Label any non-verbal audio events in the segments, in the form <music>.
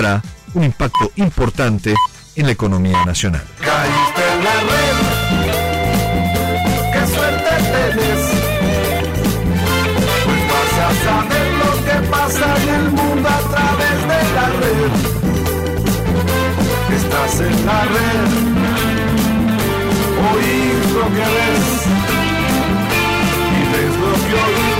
tendrá un impacto importante en la economía nacional. Caíste en la red, qué suerte tenés. Pues vas a saber lo que pasa en el mundo a través de la red. Estás en la red, oís lo que ves. Y ves lo que oís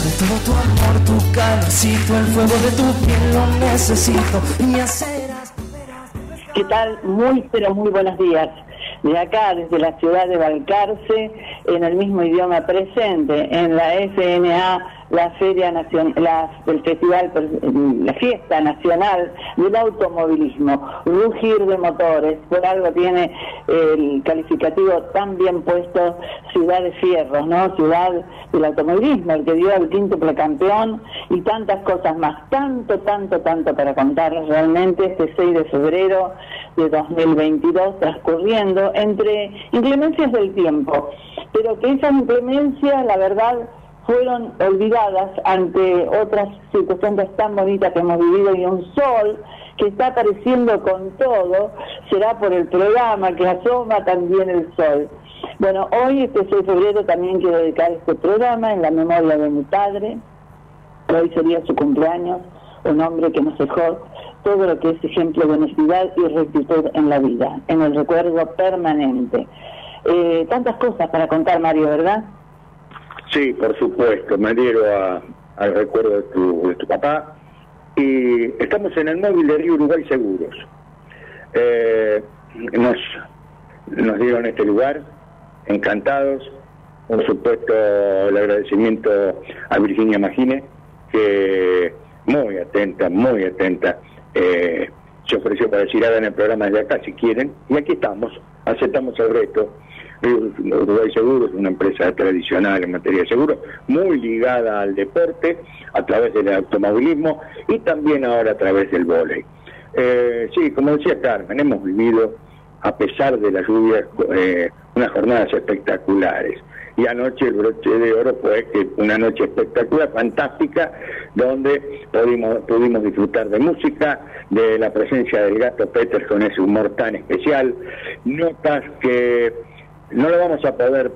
De todo tu amor, tu calorcito, el fuego de tu piel lo necesito y hacerás. ¿Qué tal? Muy, pero muy buenos días. De acá, desde la ciudad de Balcarce, en el mismo idioma presente, en la FNA, la Feria Nacional, la, el Festival, la Fiesta Nacional del Automovilismo, Rugir de Motores, por algo tiene el calificativo tan bien puesto Ciudad de Fierros, ¿no? Ciudad del automovilismo, el que dio el quíntuple campeón y tantas cosas más, tanto, tanto, tanto para contarles realmente este 6 de febrero de 2022 transcurriendo entre inclemencias del tiempo, pero que esas inclemencias, la verdad, fueron olvidadas ante otras circunstancias tan bonitas que hemos vivido y un sol que está apareciendo con todo, será por el programa que asoma también el sol. Bueno, hoy, este 6 de febrero, también quiero dedicar este programa en la memoria de mi padre, hoy sería su cumpleaños, un hombre que nos dejó todo lo que es ejemplo de honestidad y rectitud en la vida, en el recuerdo permanente. Eh, tantas cosas para contar, Mario, ¿verdad? Sí, por supuesto, me adhiero a- al recuerdo de tu, de tu papá. Y estamos en el móvil de Río Uruguay Seguros. Eh, nos, nos dieron este lugar, encantados. Por supuesto, el agradecimiento a Virginia Magine, que muy atenta, muy atenta, eh, se ofreció para decir hagan el programa desde acá si quieren. Y aquí estamos, aceptamos el reto. Río Uruguay Seguros es una empresa tradicional en materia de seguros, muy ligada al deporte a través del automovilismo y también ahora a través del vóley. Eh, sí, como decía Carmen, hemos vivido, a pesar de las lluvias, eh, unas jornadas espectaculares. Y anoche el broche de oro fue una noche espectacular, fantástica, donde pudimos, pudimos disfrutar de música, de la presencia del gato Peters con ese humor tan especial, notas que no lo vamos a poder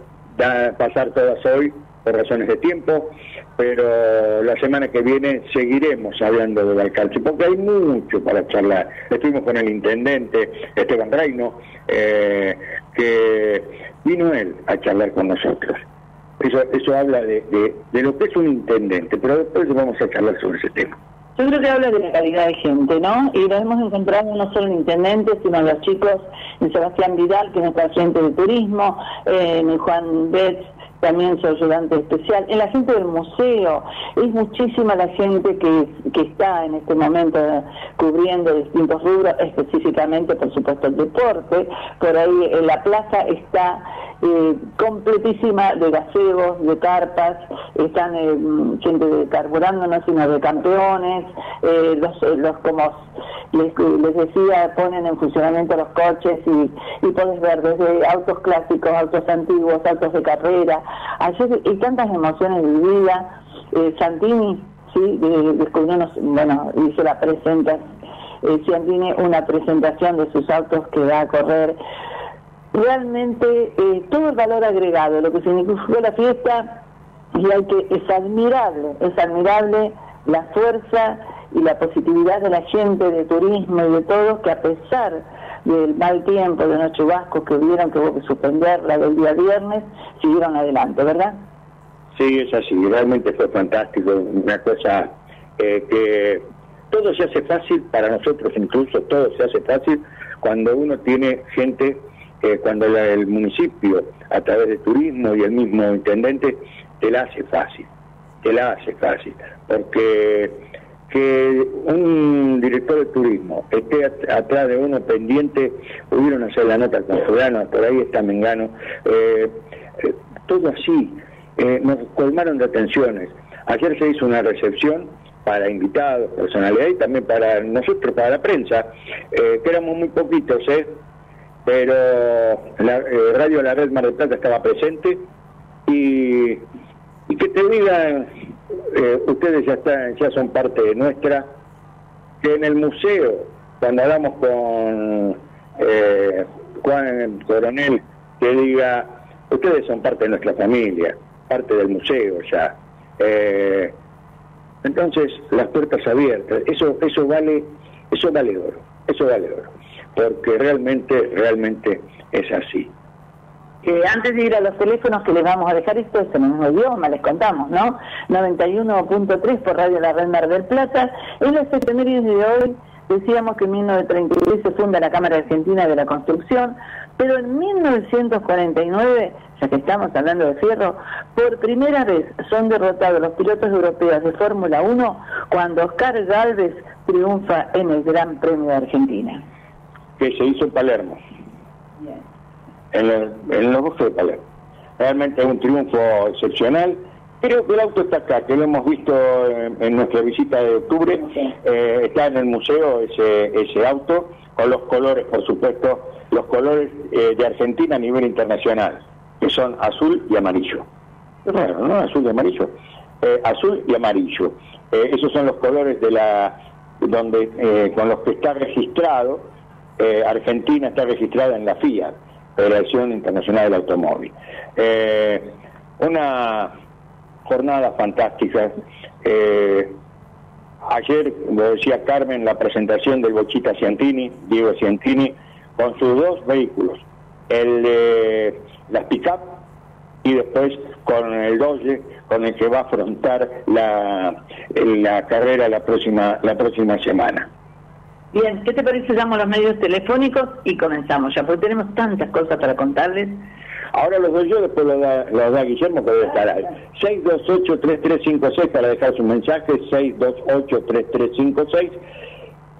pasar todas hoy por razones de tiempo, pero la semana que viene seguiremos hablando del alcalde, porque hay mucho para charlar. Estuvimos con el intendente Esteban Reino, eh, que vino él a charlar con nosotros. Eso, eso habla de, de- de lo que es un intendente, pero después vamos a charlar sobre ese tema. Yo creo que habla de la calidad de gente, ¿no? Y lo hemos encontrado no solo en intendentes, sino en los chicos, en Sebastián Vidal, que es nuestra agente de turismo, eh, en Juan Betts, también su ayudante especial, en la gente del museo. Es muchísima la gente que, que está en este momento cubriendo distintos rubros, específicamente, por supuesto, el deporte. Por ahí en la plaza está eh, completísima de gazebos, de carpas, están eh, gente de carburando, no sino de campeones, eh, los, eh, los como les, les decía, ponen en funcionamiento los coches y, y puedes ver desde autos clásicos, autos antiguos, autos de carrera, ayer y tantas emociones vividas, eh, Santini, sí, de- descubrió, unos- bueno, hizo la presentación eh, una presentación de sus autos que va a correr. Realmente eh, todo el valor agregado, lo que significó la fiesta, y hay que, es admirable, es admirable la fuerza y la positividad de la gente, de turismo y de todo, que a pesar del mal tiempo, de los chubascos que hubieron que hubo que suspenderla del día viernes, siguieron adelante, ¿verdad? Sí, es así, realmente fue fantástico, una cosa eh, que todo se hace fácil para nosotros, incluso todo se hace fácil cuando uno tiene gente, eh, cuando el municipio, a través de turismo y el mismo intendente, te la hace fácil, te la hace fácil, porque que un director de turismo esté atrás de uno pendiente, pudieron hacer la nota con fulano, por ahí está Mengano, eh, eh, todo así, eh, nos colmaron de atenciones. Ayer se hizo una recepción para invitados, personalidad y también para nosotros, para la prensa, que éramos muy poquitos, ¿eh? pero la Radio La Red Mar del Plata estaba presente y, y que te digan eh, ustedes ya están, ya son parte nuestra, que en el museo, cuando hablamos con eh, Juan Coronel, que diga, ustedes son parte de nuestra familia, parte del museo ya. Eh, entonces, las puertas abiertas, eso, eso vale, eso vale oro, eso vale oro, porque realmente, realmente es así que antes de ir a los teléfonos que les vamos a dejar esto es en el mismo idioma, les contamos, ¿no? 91.3 por Radio La Red Mar del Plata. En los efemérides de hoy decíamos que en 1936 se funda la Cámara Argentina de la Construcción, pero en 1949, ya que estamos hablando de fierro, por primera vez son derrotados los pilotos europeos de Fórmula 1 cuando Oscar Galvez triunfa en el Gran Premio de Argentina. Que se hizo en Palermo. Bien en, los bosques de Palermo. Realmente es un triunfo excepcional. Creo que el auto está acá, que lo hemos visto en, nuestra visita de octubre. Eh, está en el museo ese, ese auto, con los colores, por supuesto, los colores eh, de Argentina a nivel internacional, que son azul y amarillo. Es raro, ¿no? Azul y amarillo. Eh, azul y amarillo. esos son los colores de la donde con los que está registrado. Argentina está registrada en la FIA. Federación Internacional del Automóvil. Eh, una jornada fantástica. Eh, ayer, lo decía Carmen, la presentación del Bochita Ciantini, Diego Ciantini, con sus dos vehículos, el de las pick-up y después con el Dodge con el que va a afrontar la, la carrera la próxima, la próxima semana. Bien, ¿qué te parece? Llamo los medios telefónicos y comenzamos ya, porque tenemos tantas cosas para contarles. Ahora los doy yo, después los da, da Guillermo, que debe estar ahí. 628-3356 para dejar su mensaje, 628-3356.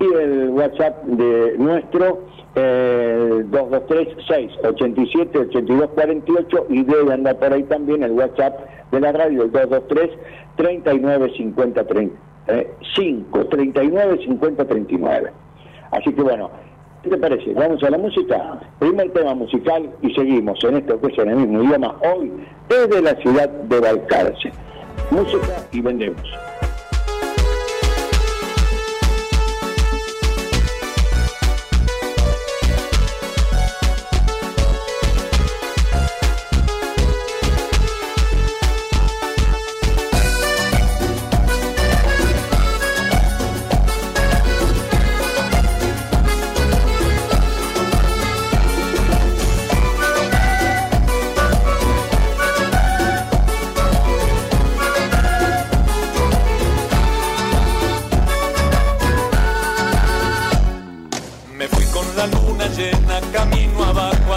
Y el WhatsApp de nuestro, eh, 223-687-8248. Y debe andar por ahí también el WhatsApp de la radio, el 223-3950-5, 39-50-39. Así que bueno, ¿qué te parece? Vamos a la música. Primer tema musical y seguimos en esto que es en el mismo idioma hoy desde la ciudad de Balcarce. Música y vendemos.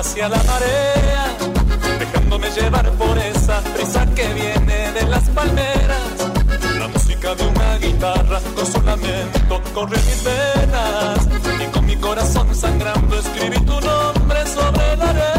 Hacia la marea, dejándome llevar por esa brisa que viene de las palmeras. La música de una guitarra con su lamento corre mis venas y con mi corazón sangrando escribí tu nombre sobre la arena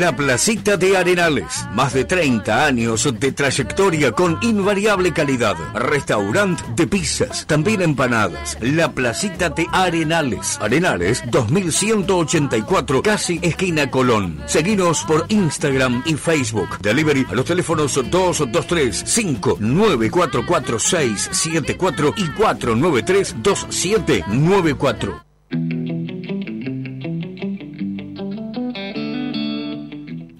La Placita de Arenales. Más de 30 años de trayectoria con invariable calidad. Restaurante de pizzas, también empanadas. La Placita de Arenales. Arenales 2184, casi esquina Colón. Seguinos por Instagram y Facebook. Delivery a los teléfonos 223 5944674 y 493 2794.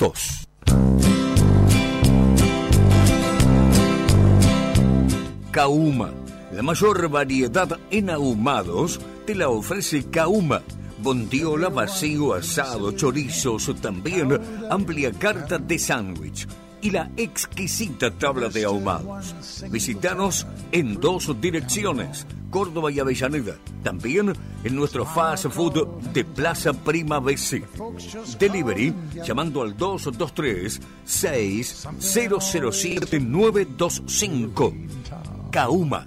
442. Kauma. La mayor variedad en ahumados te la ofrece Kauma. Bondiola, vacío, asado, chorizos, también amplia carta de sándwich y la exquisita tabla de ahumados. Visítanos en dos direcciones, Córdoba y Avellaneda. También en nuestro fast food de Plaza Prima BC. Delivery llamando al 223 6007 925. Kauma.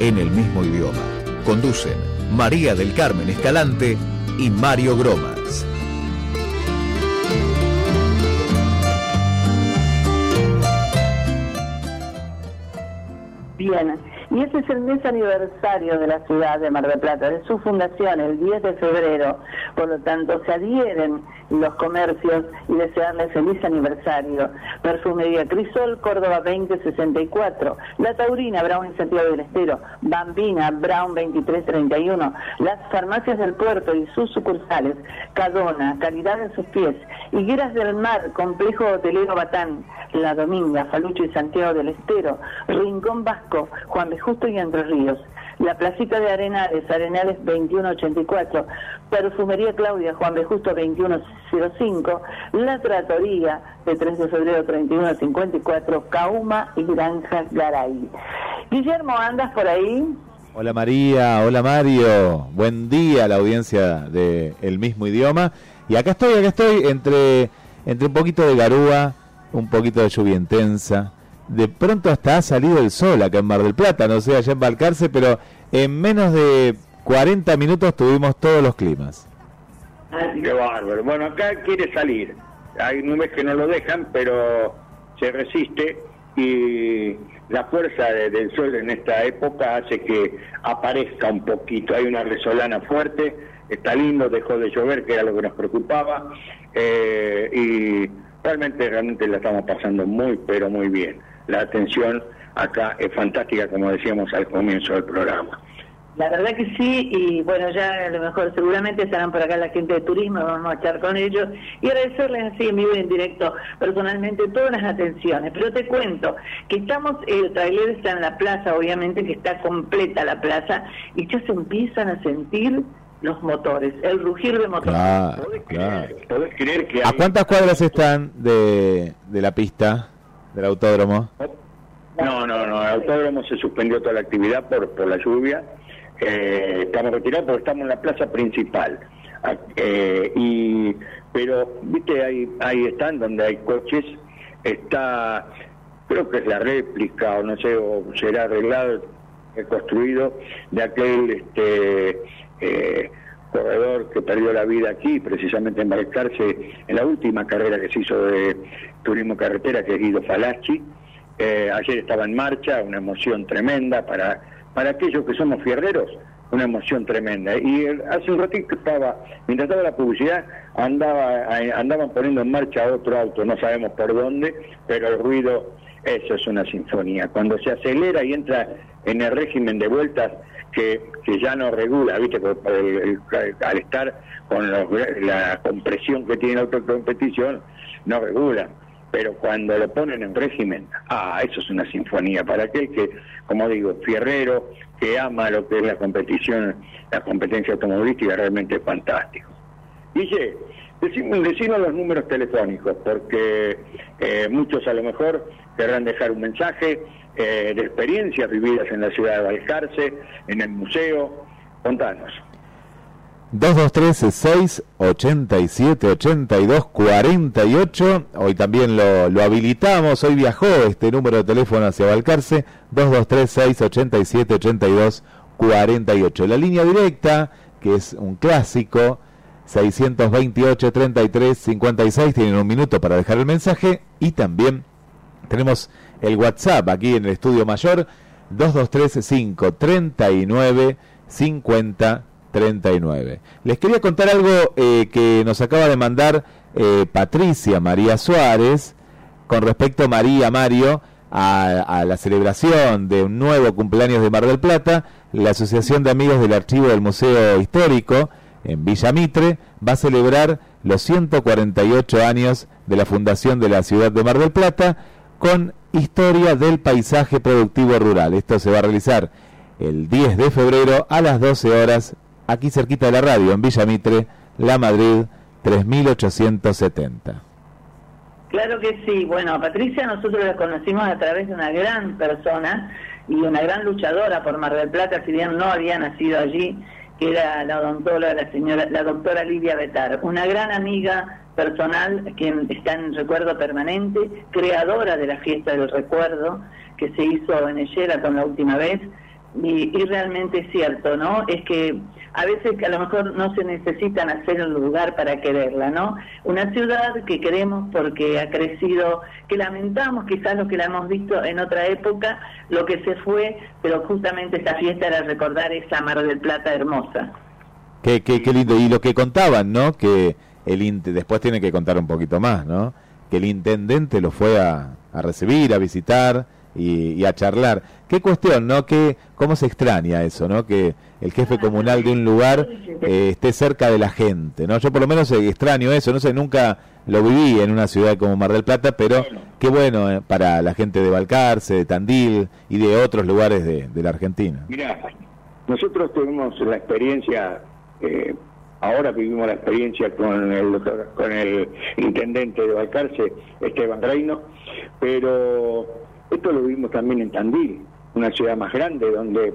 En el mismo idioma. Conducen María del Carmen Escalante y Mario Gromas. Bien, y ese es el mes aniversario de la ciudad de Mar del Plata, de su fundación, el 10 de febrero. Por lo tanto, se adhieren los comercios y desearles feliz aniversario. Perfumería Crisol, Córdoba 2064. La Taurina, Brown en Santiago del Estero. Bambina, Brown 2331. Las farmacias del puerto y sus sucursales. Cadona, calidad en sus pies. Higueras del Mar, Complejo Hotelero Batán. La Dominga, Falucho y Santiago del Estero. Rincón Vasco, Juan Justo y Entre Ríos. La Placita de Arenales, Arenales 2184, Perfumería Claudia, Juan B. Justo 2105, La Tratoría de 3 de febrero 3154, Cauma y Granja Garay. Guillermo, ¿andas por ahí? Hola María, hola Mario, buen día a la audiencia de El mismo idioma. Y acá estoy, acá estoy, entre, entre un poquito de garúa, un poquito de lluvia intensa, de pronto hasta ha salido el sol acá en Mar del Plata, no sé, allá en Balcarce, pero en menos de 40 minutos tuvimos todos los climas. Qué bárbaro. Bueno, acá quiere salir. Hay nubes que no lo dejan, pero se resiste y la fuerza de- del sol en esta época hace que aparezca un poquito. Hay una resolana fuerte, está lindo, dejó de llover, que era lo que nos preocupaba, eh, y realmente, realmente la estamos pasando muy, pero muy bien. La atención acá es fantástica, como decíamos al comienzo del programa. La verdad que sí, y bueno, ya a lo mejor seguramente estarán por acá la gente de turismo, vamos a estar con ellos y agradecerles así en vivo y en directo personalmente todas las atenciones. Pero te cuento que estamos, el trailer está en la plaza, obviamente que está completa la plaza, y ya se empiezan a sentir los motores, el rugir de motores. Claro, claro. ¿Podés creer que ¿A cuántas cuadras están de, de la pista, del autódromo? No, no, no, el autódromo se suspendió toda la actividad por, por la lluvia. Eh, estamos retirados porque estamos en la plaza principal. Ah, eh, y Pero, viste, ahí, ahí están donde hay coches. Está, creo que es la réplica, o no sé, o será arreglado, reconstruido, de aquel este, eh, corredor que perdió la vida aquí, precisamente en Balcarce, en la última carrera que se hizo de turismo carretera, que es Guido Falacci. Eh, ayer estaba en marcha, una emoción tremenda para, para aquellos que somos fierreros, una emoción tremenda. Y hace un ratito estaba, mientras estaba la publicidad, andaba, eh, andaban poniendo en marcha otro auto, no sabemos por dónde, pero el ruido, eso es una sinfonía. Cuando se acelera y entra en el régimen de vueltas que, que ya no regula, ¿viste? Por- el- al estar con los- la compresión que tiene la autocompetición, no regula pero cuando lo ponen en régimen, ah, eso es una sinfonía para aquel que, como digo, fierrero, que ama lo que es la competición, la competencia automovilística, realmente es fantástico. Decimos, decimos los números telefónicos, porque eh, muchos a lo mejor querrán dejar un mensaje eh, de experiencias vividas en la ciudad de Balcarce, en el museo. Contanos. 223-687-8248. Hoy también lo, lo habilitamos. Hoy viajó este número de teléfono hacia Balcarce. 223-687-8248. La línea directa, que es un clásico. 628-33-56. Tienen un minuto para dejar el mensaje. Y también tenemos el WhatsApp aquí en el estudio mayor. 223-539-5039. Les quería contar algo eh, que nos acaba de mandar eh, Patricia María Suárez con respecto María Mario a, a la celebración de un nuevo cumpleaños de Mar del Plata. La Asociación de Amigos del Archivo del Museo Histórico en Villa Mitre va a celebrar los 148 años de la fundación de la ciudad de Mar del Plata con historia del paisaje productivo rural. Esto se va a realizar el 10 de febrero a las 12 horas aquí cerquita de la radio en Villa Mitre, La Madrid 3870. Claro que sí. Bueno, a Patricia nosotros la conocimos a través de una gran persona y una gran luchadora por Mar del Plata, si bien no había nacido allí, que era la odontóloga, la señora, la doctora Lidia Betar, una gran amiga personal que está en recuerdo permanente, creadora de la fiesta del recuerdo que se hizo en el Sheraton la última vez, y, y realmente es cierto, ¿no? Es que a veces a lo mejor no se necesitan hacer un lugar para quererla, ¿no? Una ciudad que queremos porque ha crecido, que lamentamos quizás lo que la hemos visto en otra época, lo que se fue, pero justamente esta fiesta era recordar esa Mar del Plata hermosa. Qué, qué, qué lindo. Y lo que contaban, ¿no? Que el después tiene que contar un poquito más, ¿no? Que el intendente lo fue a, recibir, a visitar y, a charlar. Qué cuestión, ¿no? Que, ¿Cómo se extraña eso, ¿no? Que el jefe comunal de un lugar eh, esté cerca de la gente, ¿no? Yo por lo menos extraño eso, no sé, nunca lo viví en una ciudad como Mar del Plata, pero qué bueno eh, para la gente de Balcarce, de Tandil y de otros lugares de, de la Argentina. Mira, nosotros tuvimos la experiencia, eh, ahora vivimos la experiencia con el con el intendente de Balcarce, Esteban Reino, pero esto lo vimos también en Tandil, una ciudad más grande donde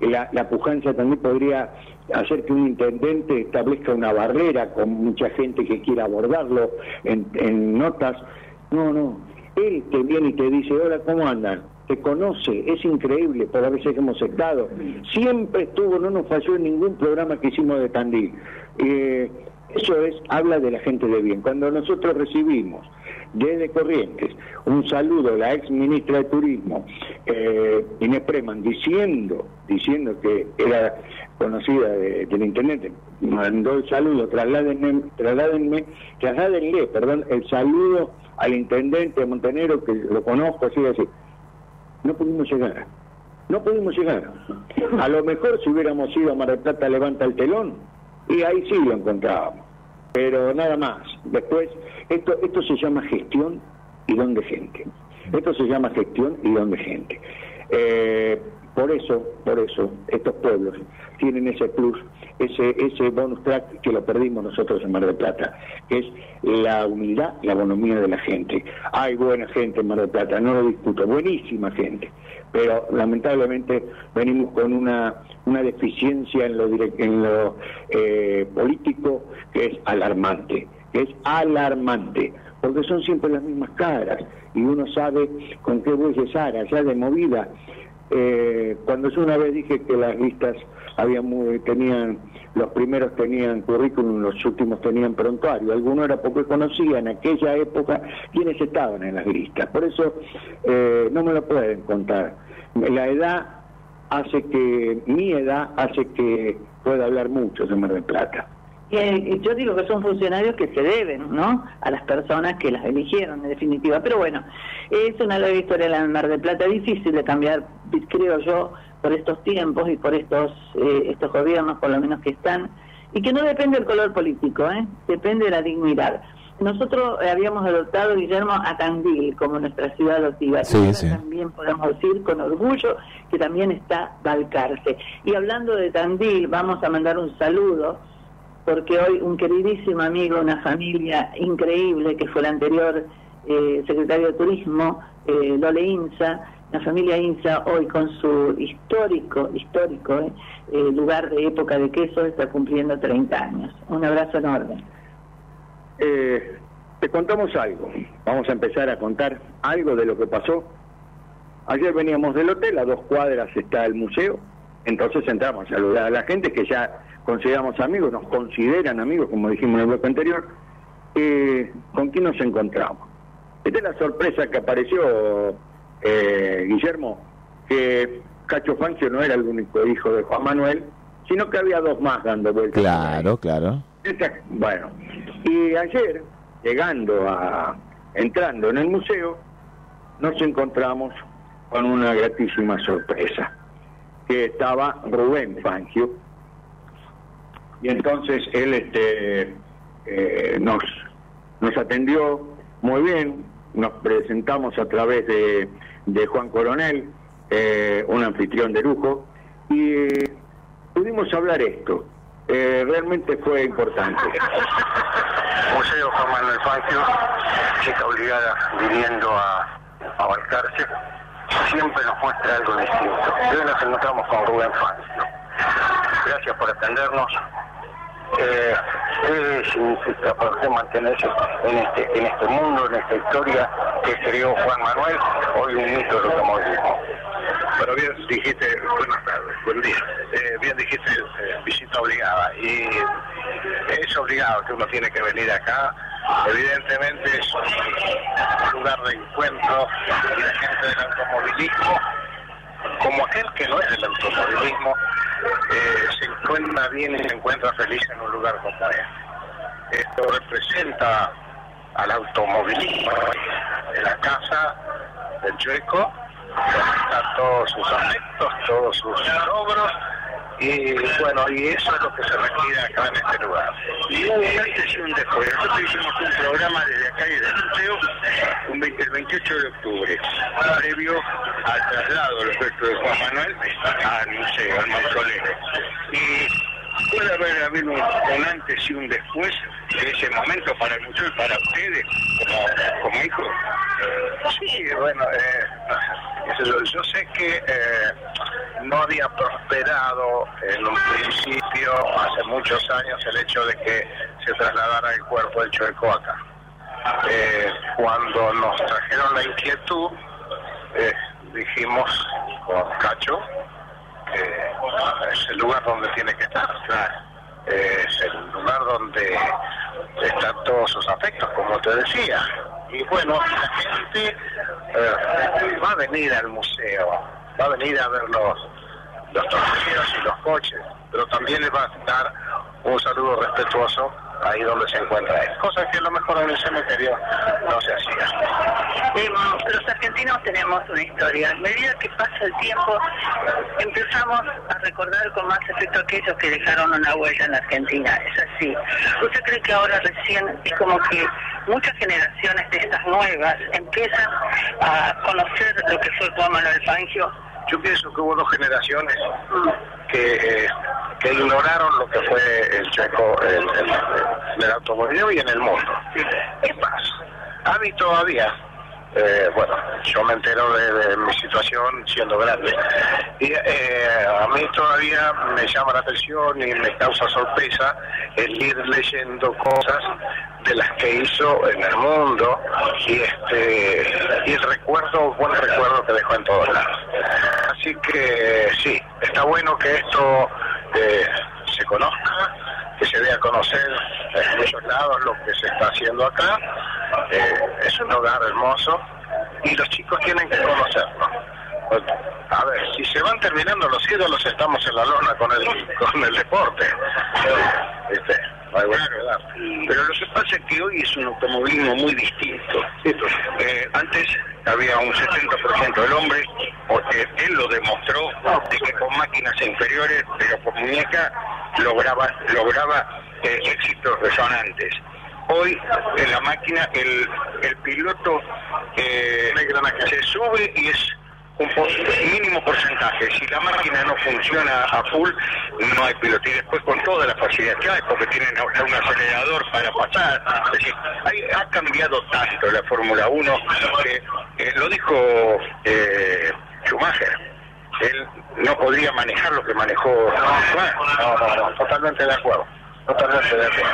la, la pujanza también podría hacer que un intendente establezca una barrera con mucha gente que quiera abordarlo en, en notas. No, no. Él te viene y te dice, hola, ¿cómo andan? Te conoce, es increíble por las veces que hemos estado. Siempre estuvo, no nos falló en ningún programa que hicimos de Tandil. Eh, eso es, habla de la gente de bien. Cuando nosotros recibimos desde Corrientes un saludo a la ex ministra de Turismo, eh, Inés Preman, diciendo, diciendo que era conocida de- del intendente, mandó el saludo, trasládenme, trasládenme, trasládenle, perdón, el saludo al intendente de Montenegro, que lo conozco, así así. No pudimos llegar. No pudimos llegar. A lo mejor si hubiéramos ido a Mar del Plata levanta el telón, y ahí sí lo encontrábamos. Pero nada más. Después, esto, esto se llama gestión y don de gente. Esto se llama gestión y don de gente. Eh, por eso, por eso, estos pueblos tienen ese plus, ese, ese bonus track que lo perdimos nosotros en Mar del Plata, que es la humildad, la bonomía de la gente. Hay buena gente en Mar del Plata, no lo discuto, buenísima gente, pero lamentablemente venimos con una, una deficiencia en lo, en lo eh, político que es alarmante, que es alarmante, porque son siempre las mismas caras y uno sabe con qué bueyes ara, ya de movida. Eh, cuando yo una vez dije que las listas había muy- tenían, los primeros tenían currículum, los últimos tenían prontuario, algunos era porque conocían en aquella época quiénes estaban en las listas, por eso eh, no me lo pueden contar. La edad hace que, mi edad hace que pueda hablar mucho de Mar del Plata. Y, eh, yo digo que son funcionarios que se deben, ¿no? A las personas que las eligieron, en definitiva. Pero bueno, es una larga historia la del Mar del Plata, difícil de cambiar, creo yo, por estos tiempos y por estos eh, estos gobiernos, por lo menos que están, y que no depende del color político, ¿eh? Depende de la dignidad. Nosotros eh, habíamos adoptado, Guillermo, a Tandil como nuestra ciudad adoptiva. Sí, Y sí. También podemos decir con orgullo que también está Balcarce. Y hablando de Tandil, vamos a mandar un saludo porque hoy un queridísimo amigo, una familia increíble, que fue el anterior eh, secretario de Turismo, eh, Lole Inza, la familia Inza, hoy con su histórico, histórico eh, eh, lugar de época de queso, está cumpliendo 30 años. Un abrazo enorme. Eh, te contamos algo. Vamos a empezar a contar algo de lo que pasó. Ayer veníamos del hotel, a dos cuadras está el museo, entonces entramos a saludar a la gente que ya consideramos amigos, nos consideran amigos, como dijimos en el bloque anterior. Eh, ¿Con quién nos encontramos? Esta es la sorpresa que apareció, eh, Guillermo, que Cacho Fancio no era el único hijo de Juan Manuel, sino que había dos más dando vueltas. Claro, claro. Bueno, y ayer, llegando a, entrando en el museo, nos encontramos con una gratísima sorpresa, que estaba Rubén Fangio, y entonces él este, eh, nos, nos atendió muy bien, nos presentamos a través de, de Juan Coronel, eh, un anfitrión de lujo, y pudimos hablar esto. Eh, realmente fue importante. <laughs> Museo Juan Manuel Fangio, chica obligada viniendo a, a Balcarce, siempre nos muestra algo distinto. Hoy nos encontramos con Rubén Fangio. Gracias por atendernos. Eh, ¿Qué significa para usted mantenerse en este, en este mundo, en esta historia que creó Juan Manuel, hoy un mito del automovilismo? Pero bien dijiste, buenas tardes, buen día. Eh, bien dijiste eh, visita obligada y es obligado que uno tiene que venir acá. Evidentemente es un lugar de encuentro y la gente del automovilismo, como aquel que no es del automovilismo, eh, se encuentra bien y se encuentra feliz en un lugar como este. Esto representa al automovilismo en la casa del Chueco, todos sus afectos, todos sus logros, y bueno, y eso es lo que se requiere acá en este lugar. Y un antes y un después. Nosotros hicimos un programa desde acá y del museo un 20 el 28 de octubre, previo al traslado del efecto de Juan Manuel al museo, al mausoleo. Puede haber habido un, antes y un después de ese momento para el museo y para ustedes como, como hijos. Sí, bueno, eh, yo, yo sé que eh, no había prosperado en un principio, hace muchos años, el hecho de que se trasladara el cuerpo del Chueco acá. Eh, cuando nos trajeron la inquietud, eh, dijimos con Cacho es el lugar donde tiene que estar. Eh, es el lugar donde están todos sus afectos, como te decía. Y bueno, la gente eh, va a venir al museo, va a venir a ver los, los y los coches, pero también le va a dar un saludo respetuoso ahí donde se encuentra él. Cosa que a lo mejor en el cementerio no se hacía. Eh, los argentinos tenemos una historia. A medida que pasa el tiempo, empezamos a recordar con más efecto aquellos que dejaron una huella en la Argentina. Es así. ¿Usted cree que ahora recién es como que muchas generaciones de estas nuevas empiezan a conocer lo que fue Juan Manuel Fangio? Yo pienso que hubo dos generaciones que, eh, que ignoraron lo que fue el checo en, en el automovilismo y en el mundo. ¿Qué pasa? A todavía, eh, bueno, yo me entero de, mi situación siendo grande, y eh, a mí todavía me llama la atención y me causa sorpresa el ir leyendo cosas de las que hizo en el mundo y este y recuerdo, buen recuerdo que dejó en todos lados. Así que sí, está bueno que esto eh, se conozca, que se dé a conocer en muchos lados lo que se está haciendo acá. Eh, es un lugar hermoso y los chicos tienen que conocerlo. A ver, si se van terminando los ídolos, estamos en la lona con el, con el deporte. Dar. Pero lo que pasa es que hoy es un automovilismo muy distinto. Eh, antes había un 70% del hombre, porque él lo demostró, de que con máquinas inferiores, pero con muñeca, lograba, lograba eh, éxitos resonantes. Hoy en la máquina el, el piloto eh, se sube y es un mínimo porcentaje. Si la máquina no funciona a full, no hay piloto. Y después con toda la facilidad que hay, porque tienen un acelerador para pasar. Es decir, hay- ha cambiado tanto la Fórmula 1 que eh, lo dijo eh, Schumacher. Él no podría manejar lo que manejó. No, no, no, totalmente de acuerdo. Totalmente de acuerdo.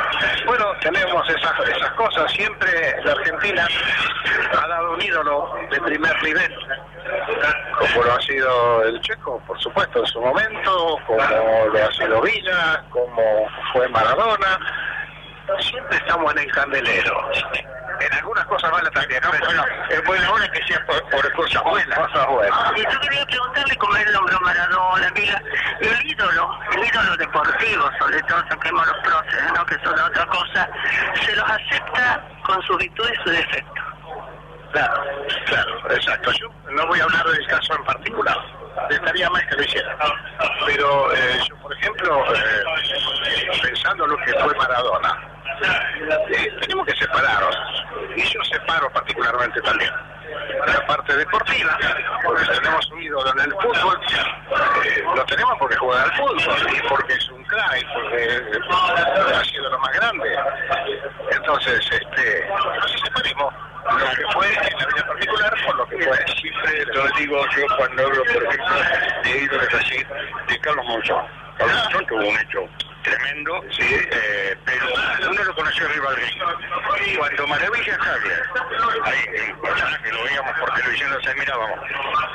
Bueno, tenemos esas, esas cosas. Siempre la Argentina ha dado un ídolo de primer nivel, como lo ha sido el Checo, por supuesto, en su momento, como lo ha sido Villa, como fue Maradona. Siempre estamos en el candelero. En algunas cosas malas también, ¿no? Bueno, es buena hora que sea por, por cosas buenas. Cosas buenas. Y yo quería preguntarle cómo él nombró Maradona, amiga, el ídolo, el ídolo deportivo, sobre todo saquemos los próceres, ¿no? que son otra cosa, se los acepta con sus virtudes y sus defectos. Claro, claro, exacto. Yo no voy a hablar del caso en particular. Estaría más que lo hiciera. Pero eh, yo, por ejemplo, eh, pensando lo que fue Maradona, eh, tenemos que separarnos. Y yo separo particularmente también la parte deportiva, porque tenemos un ídolo en el fútbol, eh, lo tenemos porque juega al fútbol y porque es un crack, porque ha sido lo más grande. Entonces, este, separemos lo que fue en la vida particular por lo que fue. Siempre lo digo yo cuando hablo, por ejemplo, de ídolos así, de Carlos Monzón. Carlos Monzón tuvo un hecho tremendo, eh, pero uno lo conoció ring. Cuando Maravilla Hagler, ahí en personas que lo veíamos por televisión, no se mirábamos,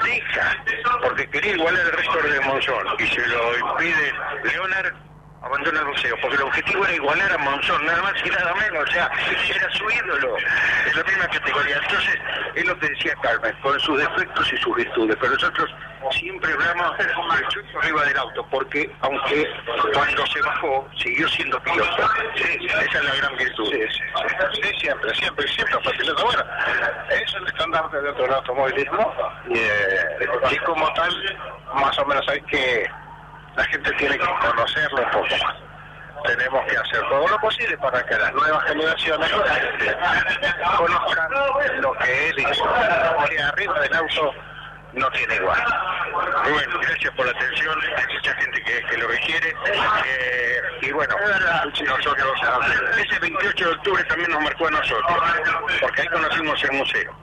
deja, porque quería igualar el récord de Monzón y se lo impide Leonard, abandona el boxeo, porque el objetivo era igualar a Monzón, nada más y nada menos, o sea, era su ídolo, en la misma categoría. Entonces, es lo que decía Carmen, con sus defectos y sus virtudes, pero nosotros siempre hablamos del chucho arriba del auto, porque aunque cuando se bajó, siguió siendo piloto. Esa es la gran virtud. Sí, sí, sí. Sí, siempre, siempre, siempre fue piloto. Bueno, es el estandarte dentro del automovilismo y, eh, y como tal, más o menos hay que, la gente tiene que conocerlo un poco más. Tenemos que hacer todo lo posible para que las nuevas generaciones conozcan lo que él hizo. Que arriba del auto no tiene igual. Bueno, gracias por la atención, hay mucha gente que, que lo requiere. eh, y bueno, nosotros, ese 28 de octubre también nos marcó a nosotros, porque ahí conocimos el museo.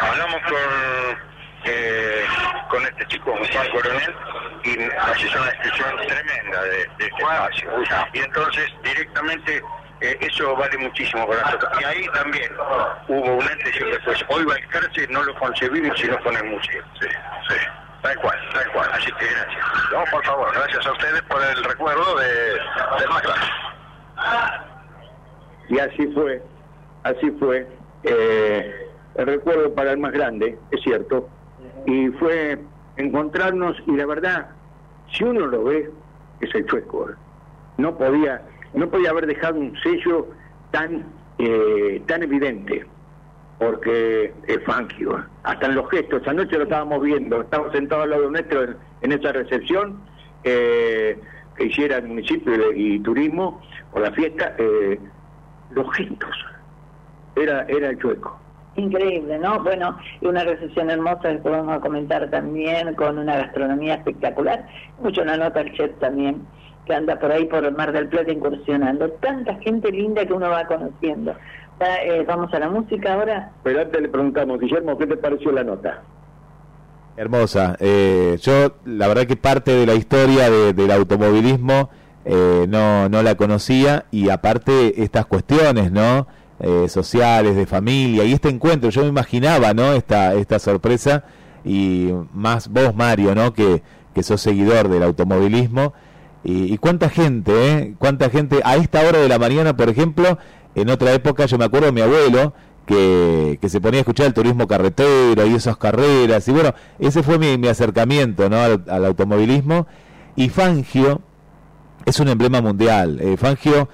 Hablamos con, eh, con este chico, Juan Coronel, y nos hizo una descripción tremenda de, de este espacio. Y entonces, directamente, eh, eso vale muchísimo para nosotros. Y ahí también hubo un antes y un después. Hoy Valcarce no lo concebimos sino con el museo. Sí, sí. Tal cual, tal cual. Así que gracias. No, por favor, gracias a ustedes por el recuerdo de, del más grande. Y así fue, así fue. Eh, el recuerdo para el más grande, es cierto, y fue encontrarnos, y la verdad, si uno lo ve, es el chueco. ¿eh? No podía, no podía haber dejado un sello tan, eh, tan evidente, porque es Fangio, hasta en los gestos, anoche lo estábamos viendo, estábamos sentados al lado nuestro en, en esa recepción eh, que hiciera el municipio y, turismo por la fiesta, eh, los gestos, era, era el chueco. Increíble, ¿no? Bueno, y una recepción hermosa que a comentar también, con una gastronomía espectacular. Mucho una nota al chef también, que anda por ahí por el Mar del Plata incursionando. Tanta gente linda que uno va conociendo. Ya, eh, vamos a la música ahora. Pero antes le preguntamos, Guillermo, ¿qué te pareció la nota? Hermosa. Eh, yo, la verdad que parte de la historia de- del automovilismo eh, no, no la conocía y aparte estas cuestiones, ¿no? Eh, sociales, de familia y este encuentro, yo me imaginaba, ¿no? Esta, esta sorpresa y más vos, Mario, ¿no? Que, que sos seguidor del automovilismo. Y, cuánta gente, ¿eh? Cuánta gente a esta hora de la mañana, por ejemplo, en otra época, yo me acuerdo de mi abuelo, que, que se ponía a escuchar el turismo carretero y esas carreras. Y bueno, ese fue mi, mi acercamiento ¿no? al, automovilismo. Y Fangio es un emblema mundial. Eh, Fangio,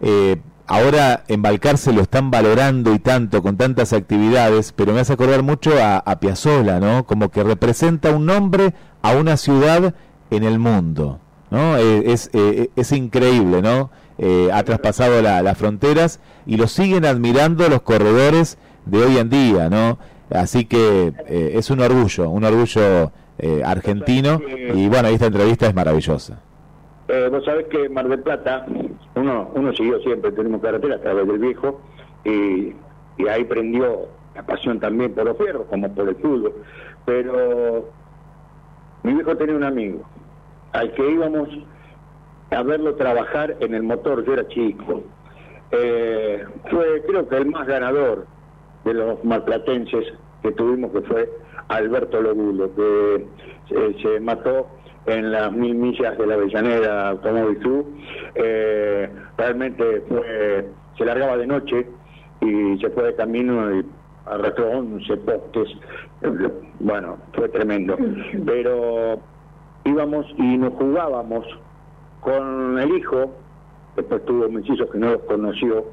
eh, ahora en Balcarce lo están valorando y tanto, con tantas actividades, pero me hace acordar mucho a, a Piazzolla, ¿no? Como que representa un nombre a una ciudad en el mundo. ¿No? Eh, es, eh, es increíble, ¿no? Eh, ha traspasado la- las fronteras y lo siguen admirando los corredores de hoy en día, ¿no? Así que eh, es un orgullo, un orgullo eh, argentino y bueno, esta entrevista es maravillosa. Eh, vos sabés que Mar del Plata, uno, uno siguió siempre, tenemos carretera a través del viejo, y, y ahí prendió la pasión también por los fierros, como por el fútbol. Pero mi viejo tenía un amigo, al que íbamos a verlo trabajar en el motor, yo era chico. Eh, fue creo que el más ganador de los marplatenses que tuvimos, que fue Alberto Logulo, que se, se mató en las mil millas de la Avellaneda Automóvil Club. Eh, realmente fue, se largaba de noche y se fue de camino y arrastró 11 postes. Bueno, fue tremendo. <laughs> Pero íbamos y nos jugábamos con el hijo, después tuvo mellizos que no los conoció,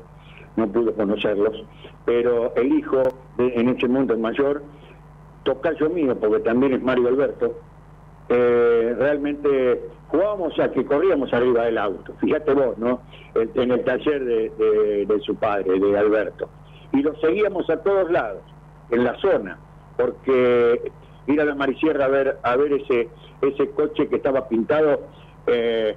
no pudo conocerlos, pero el hijo, de- en ese mundo el mayor, tocayo mío, porque también es Mario Alberto, eh, realmente jugábamos a que corríamos arriba del auto, fíjate vos, ¿no? En, en el taller de su padre, de Alberto. Y lo seguíamos a todos lados, en la zona, porque ir a la Marisierra a ver, a ver ese, ese coche que estaba pintado, eh,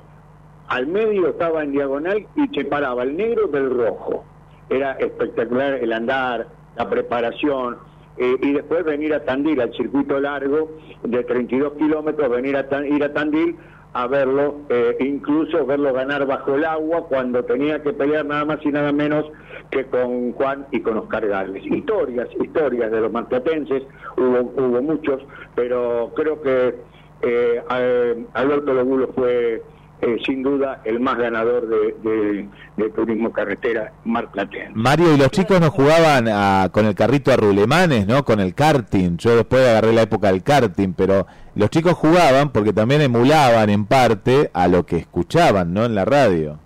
al medio estaba en diagonal y separaba el negro del rojo. Era espectacular el andar, la preparación, eh, y después venir a Tandil, al circuito largo de 32 kilómetros, venir a Tan- ir a Tandil a verlo, eh, incluso verlo ganar bajo el agua cuando tenía que pelear nada más y nada menos que con Juan y con Oscar Gálvez. Historias, historias de los marplatenses, hubo, hubo muchos, pero creo que eh, eh, Alberto Lobulo fue eh, sin duda el más ganador de, de- de turismo carretera marplatense. Mario, y los chicos no jugaban a- con el carrito a rulemanes, ¿no? Con el karting. Yo después agarré la época del karting, pero los chicos jugaban porque también emulaban en parte a lo que escuchaban, ¿no? En la radio.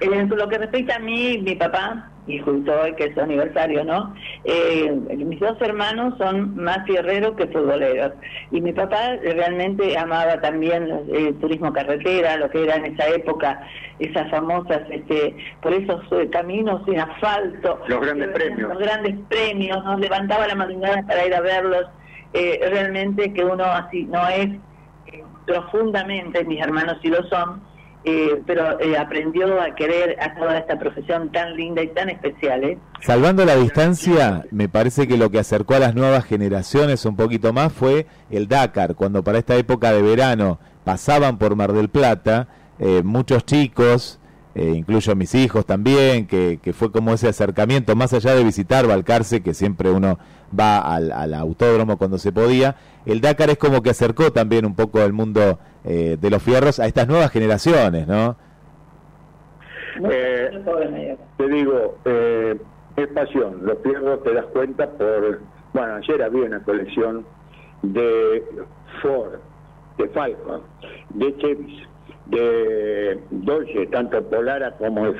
En lo que respecta a mí, mi papá, y justo hoy que es su aniversario, ¿no? Eh, mis dos hermanos son más fierreros que futboleros. Y mi papá realmente amaba también el turismo carretera, lo que era en esa época, esas famosas, este, por esos eh, caminos sin asfalto. Los grandes Eh, premios. Los grandes premios, nos levantaba la madrugada para ir a verlos. Eh, realmente que uno así no es eh, profundamente, mis hermanos sí lo son, eh, pero eh, aprendió a querer a toda esta profesión tan linda y tan especial. ¿eh? Salvando la distancia, me parece que lo que acercó a las nuevas generaciones un poquito más fue el Dakar, cuando para esta época de verano pasaban por Mar del Plata, eh, muchos chicos, eh, incluyo mis hijos también, que, que fue como ese acercamiento, más allá de visitar Balcarce, que siempre uno va al, al autódromo cuando se podía, el Dakar es como que acercó también un poco el mundo eh, de los fierros a estas nuevas generaciones, ¿no? Eh, te digo, eh, es pasión. Los fierros te das cuenta por. Bueno, ayer había una colección de Ford, de Falcon, de Chevy, de Dodge, tanto Polara como el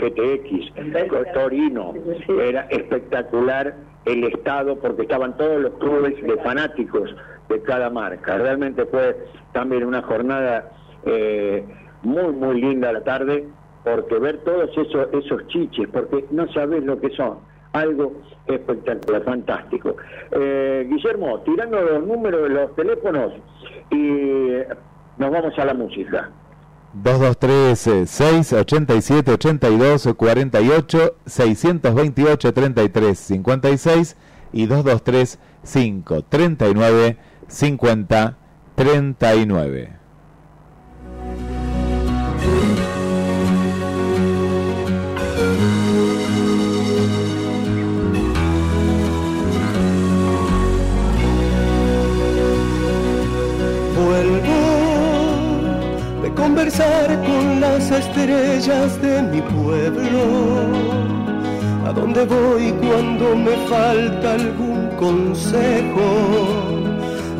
con Torino. Era espectacular el estado porque estaban todos los clubes de fanáticos de cada marca. Realmente fue también una jornada eh, muy, muy linda la tarde porque ver todos esos, esos chiches, porque no sabes lo que son. Algo espectacular, fantástico. Eh, Guillermo, tirando los números de los teléfonos y nos vamos a la música. 223-687-82-48, 628-33-56 y 223-539-50-39. Conversar con las estrellas de mi pueblo. ¿A dónde voy cuando me falta algún consejo?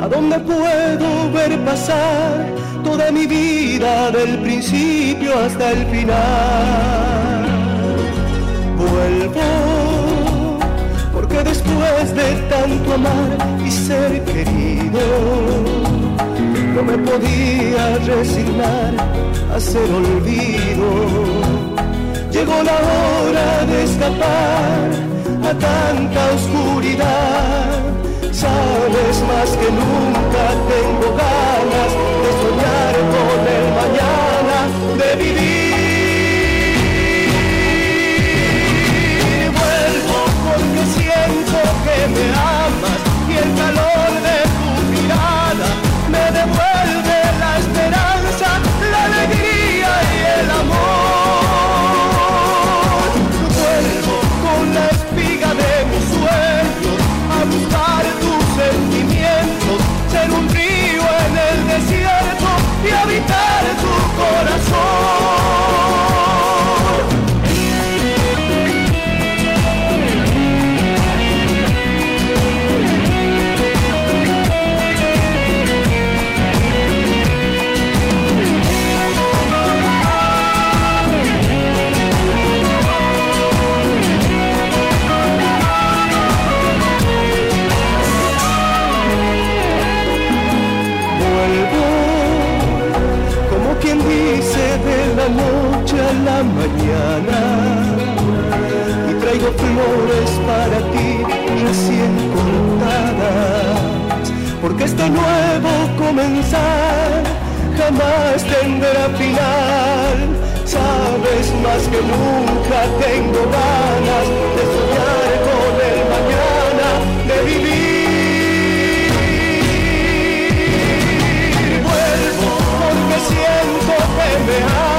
¿A dónde puedo ver pasar toda mi vida del principio hasta el final? Vuelvo porque después de tanto amar y ser querido, no me podía resignar a ser olvido. Llegó la hora de escapar a tanta oscuridad. Sabes más que nunca tengo ganas de soñar con el mañana, de vivir. Y traigo flores para ti recién cortadas. Porque este nuevo comenzar jamás tendrá final. Sabes más que nunca tengo ganas de soñar con el mañana de vivir. Vuelvo porque siento camino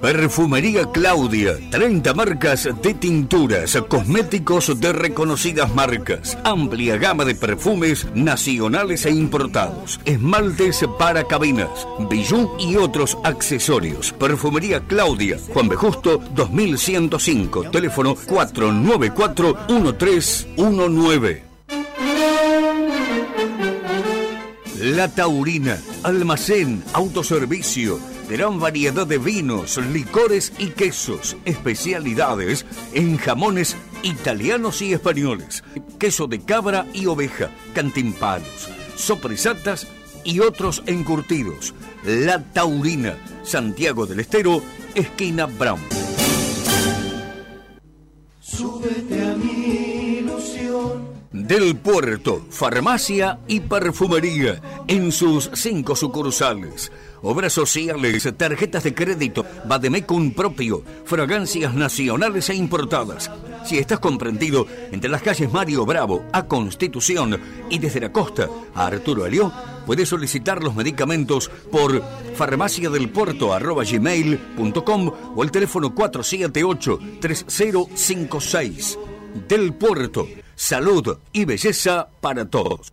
Perfumería Claudia, 30 marcas de tinturas, cosméticos de reconocidas marcas, amplia gama de perfumes nacionales e importados, esmaltes para cabinas, bijú y otros accesorios. Perfumería Claudia, Juan B. Justo, 2105, teléfono 494 1319. La Taurina, almacén, autoservicio, gran variedad de vinos, licores y quesos, especialidades en jamones italianos y españoles, queso de cabra y oveja, cantimpalos, sopresatas y otros encurtidos. La Taurina, Santiago del Estero, esquina Brown. Súbete a mi ilusión. Del Puerto, farmacia y perfumería en sus cinco sucursales. Obras sociales, tarjetas de crédito, Bademecum propio, fragancias nacionales e importadas. Si estás comprendido entre las calles Mario Bravo a Constitución y desde la costa a Arturo Alió, puedes solicitar los medicamentos por farmaciadelpuerto.gmail.com o el teléfono 478-3056. Del Puerto, salud y belleza para todos.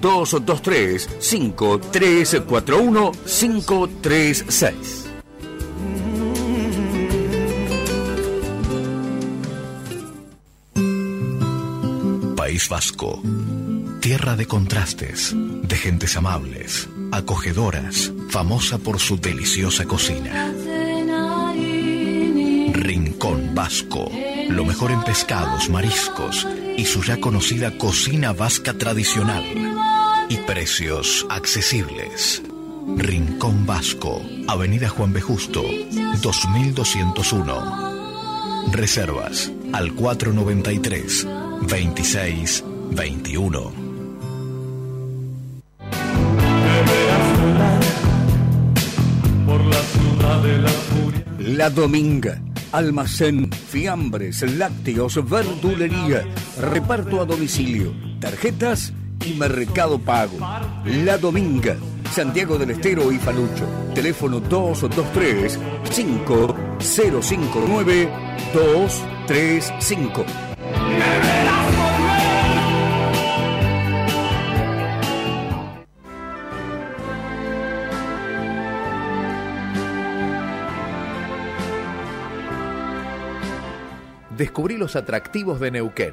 223 5341 536. País Vasco. Tierra de contrastes, de gentes amables, acogedoras, famosa por su deliciosa cocina. Rincón Vasco. Lo mejor en pescados, mariscos y su ya conocida cocina vasca tradicional. Y precios accesibles. Rincón Vasco. Avenida Juan B. Justo, 2201. Reservas al 493 26 21. Por la ciudad de la furia. La Dominga. Almacén, fiambres, lácteos, verdulería, reparto a domicilio, tarjetas y mercado pago. La Dominga, Santiago del Estero y Falucho. Teléfono 223 5059 235. Descubrí los atractivos de Neuquén,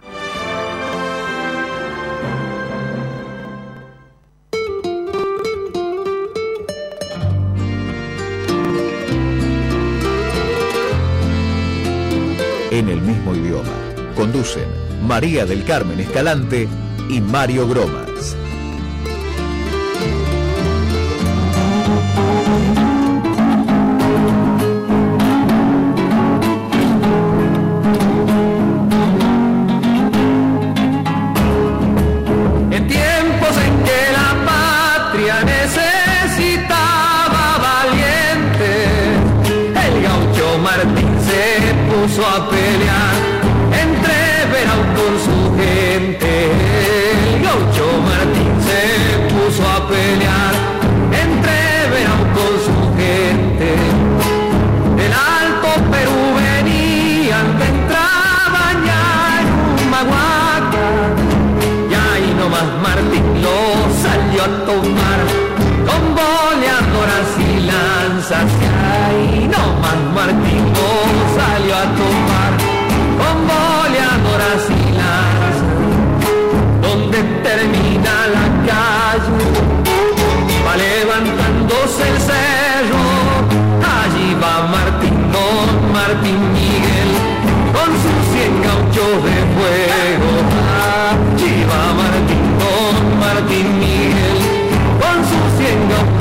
en el mismo idioma. Conducen María del Carmen Escalante y Mario Gromas.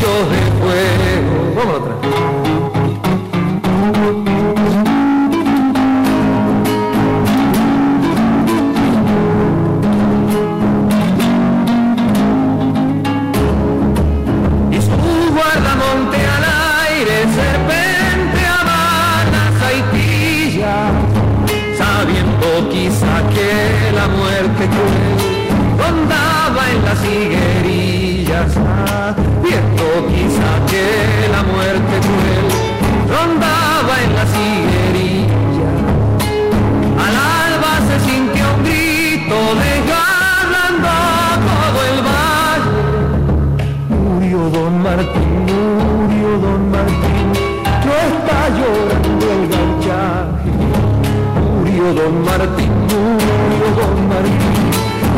Cien gauchos don Martín, don Martín,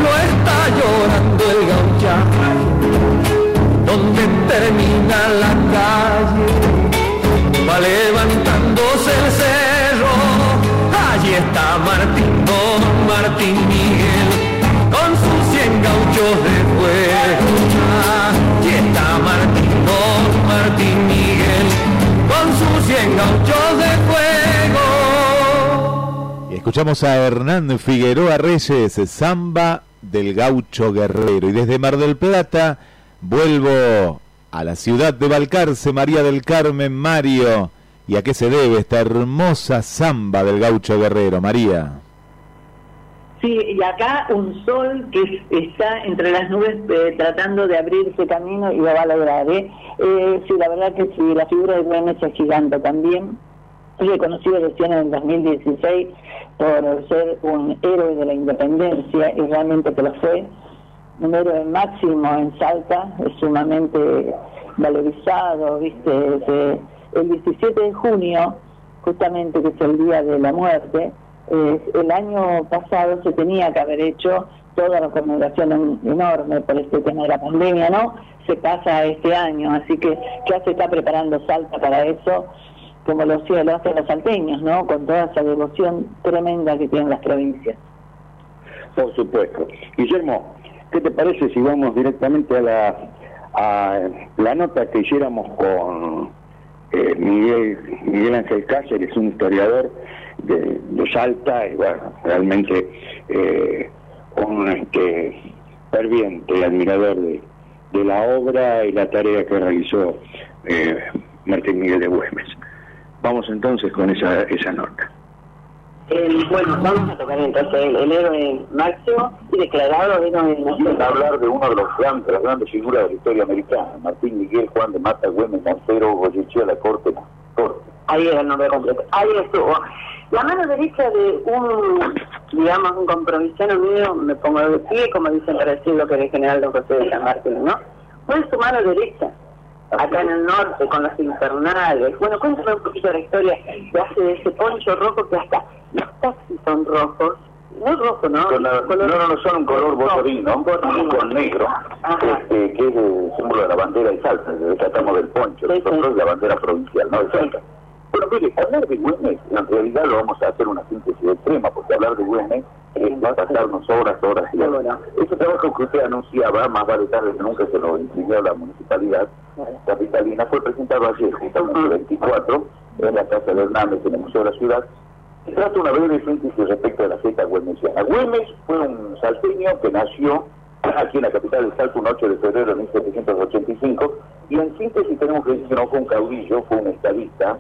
no está llorando el gauchaje. Donde termina la calle, va levantándose el cerro. Allí está Martín, don Martín Miguel, con sus cien gauchos de fuego. Allí está Martín, don Martín Miguel, con sus cien gauchos de fuego. Escuchamos a Hernán Figueroa Reyes, Samba del Gaucho Guerrero. Y desde Mar del Plata vuelvo a la ciudad de Balcarce, María del Carmen, Mario. ¿Y a qué se debe esta hermosa samba del Gaucho Guerrero, María? Sí, y acá un sol que está entre las nubes eh, tratando de abrirse camino y lo va a lograr. ¿eh? Eh, sí, la verdad que sí, la figura de Güemes es gigante también. Reconocido recién en el 2016 por ser un héroe de la independencia y realmente que lo fue. Un héroe máximo en Salta, sumamente valorizado, ¿viste? El 17 de junio, justamente que es el día de la muerte, el año pasado se tenía que haber hecho toda la conmemoración en- enorme por este tema de la pandemia, ¿no? Se pasa este año, así que ya se está preparando Salta para eso, como lo, lo hacen los salteños, ¿no? Con toda esa devoción tremenda que tienen las provincias. Por supuesto. Guillermo, ¿qué te parece si vamos directamente a la, a la nota que hiciéramos con eh, Miguel, Miguel Ángel Cáceres, un historiador de, de Salta, y bueno, realmente eh, un este, ferviente admirador de, de la obra y la tarea que realizó eh, Martín Miguel de Güemes. Vamos entonces con esa, esa nota. El- bueno, vamos a tocar entonces el, el héroe máximo y declarado héroe nacional. hablar de uno de los grandes, de las grandes figuras de la historia americana, Martín Miguel, Juan de Mata, Güemes, Montero, Goyechea, La Corte, Corte. Ahí era el nombre completo. Ahí estuvo. La mano derecha de un, digamos, un compromisano mío, me pongo de pie, como dicen para decir lo que el general don José de San Martín, ¿no? Fue su mano derecha, acá en el norte, con las infernales. Bueno, cuéntame un poquito la historia que hace de ese poncho rojo que hasta los taxis son rojos. No rojo, ¿no? Con la- Color- no, no, no, son un color botorino, con negro, este, que es el símbolo de la bandera de Salta, tratamos del poncho, nosotros es la bandera provincial, ¿no? De Salta. Bueno, mire, hablar de Güemes, en realidad lo vamos a hacer una síntesis extrema, porque hablar de Güemes es va a pasarnos horas, horas y horas. Ese trabajo que usted anunciaba, más vale tarde que nunca se lo imprimió la municipalidad capitalina, fue presentado ayer, justamente el 24, en la Casa de Hernández, en el Museo de la Ciudad, se trata una breve síntesis respecto de la fiesta güemesiana. Güemes fue un salteño que nació aquí en la capital del Salto un 8 de febrero de 1785 y en síntesis tenemos que decir que no fue un caudillo, fue un estadista,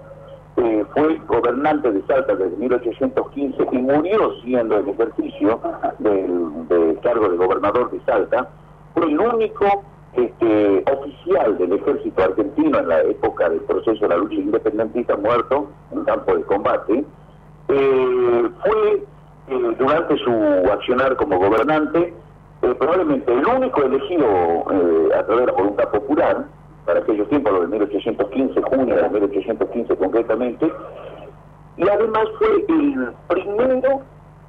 eh, fue gobernante de Salta desde 1815 y murió siendo el ejercicio del, cargo de gobernador de Salta. Fue el único este, oficial del ejército argentino en la época del proceso de la lucha independentista muerto en campo de combate. Eh, fue eh, durante su accionar como gobernante eh, probablemente el único elegido a través de la voluntad popular, para aquellos tiempos, lo de 1815, junio de 1815 concretamente, y además fue el primero,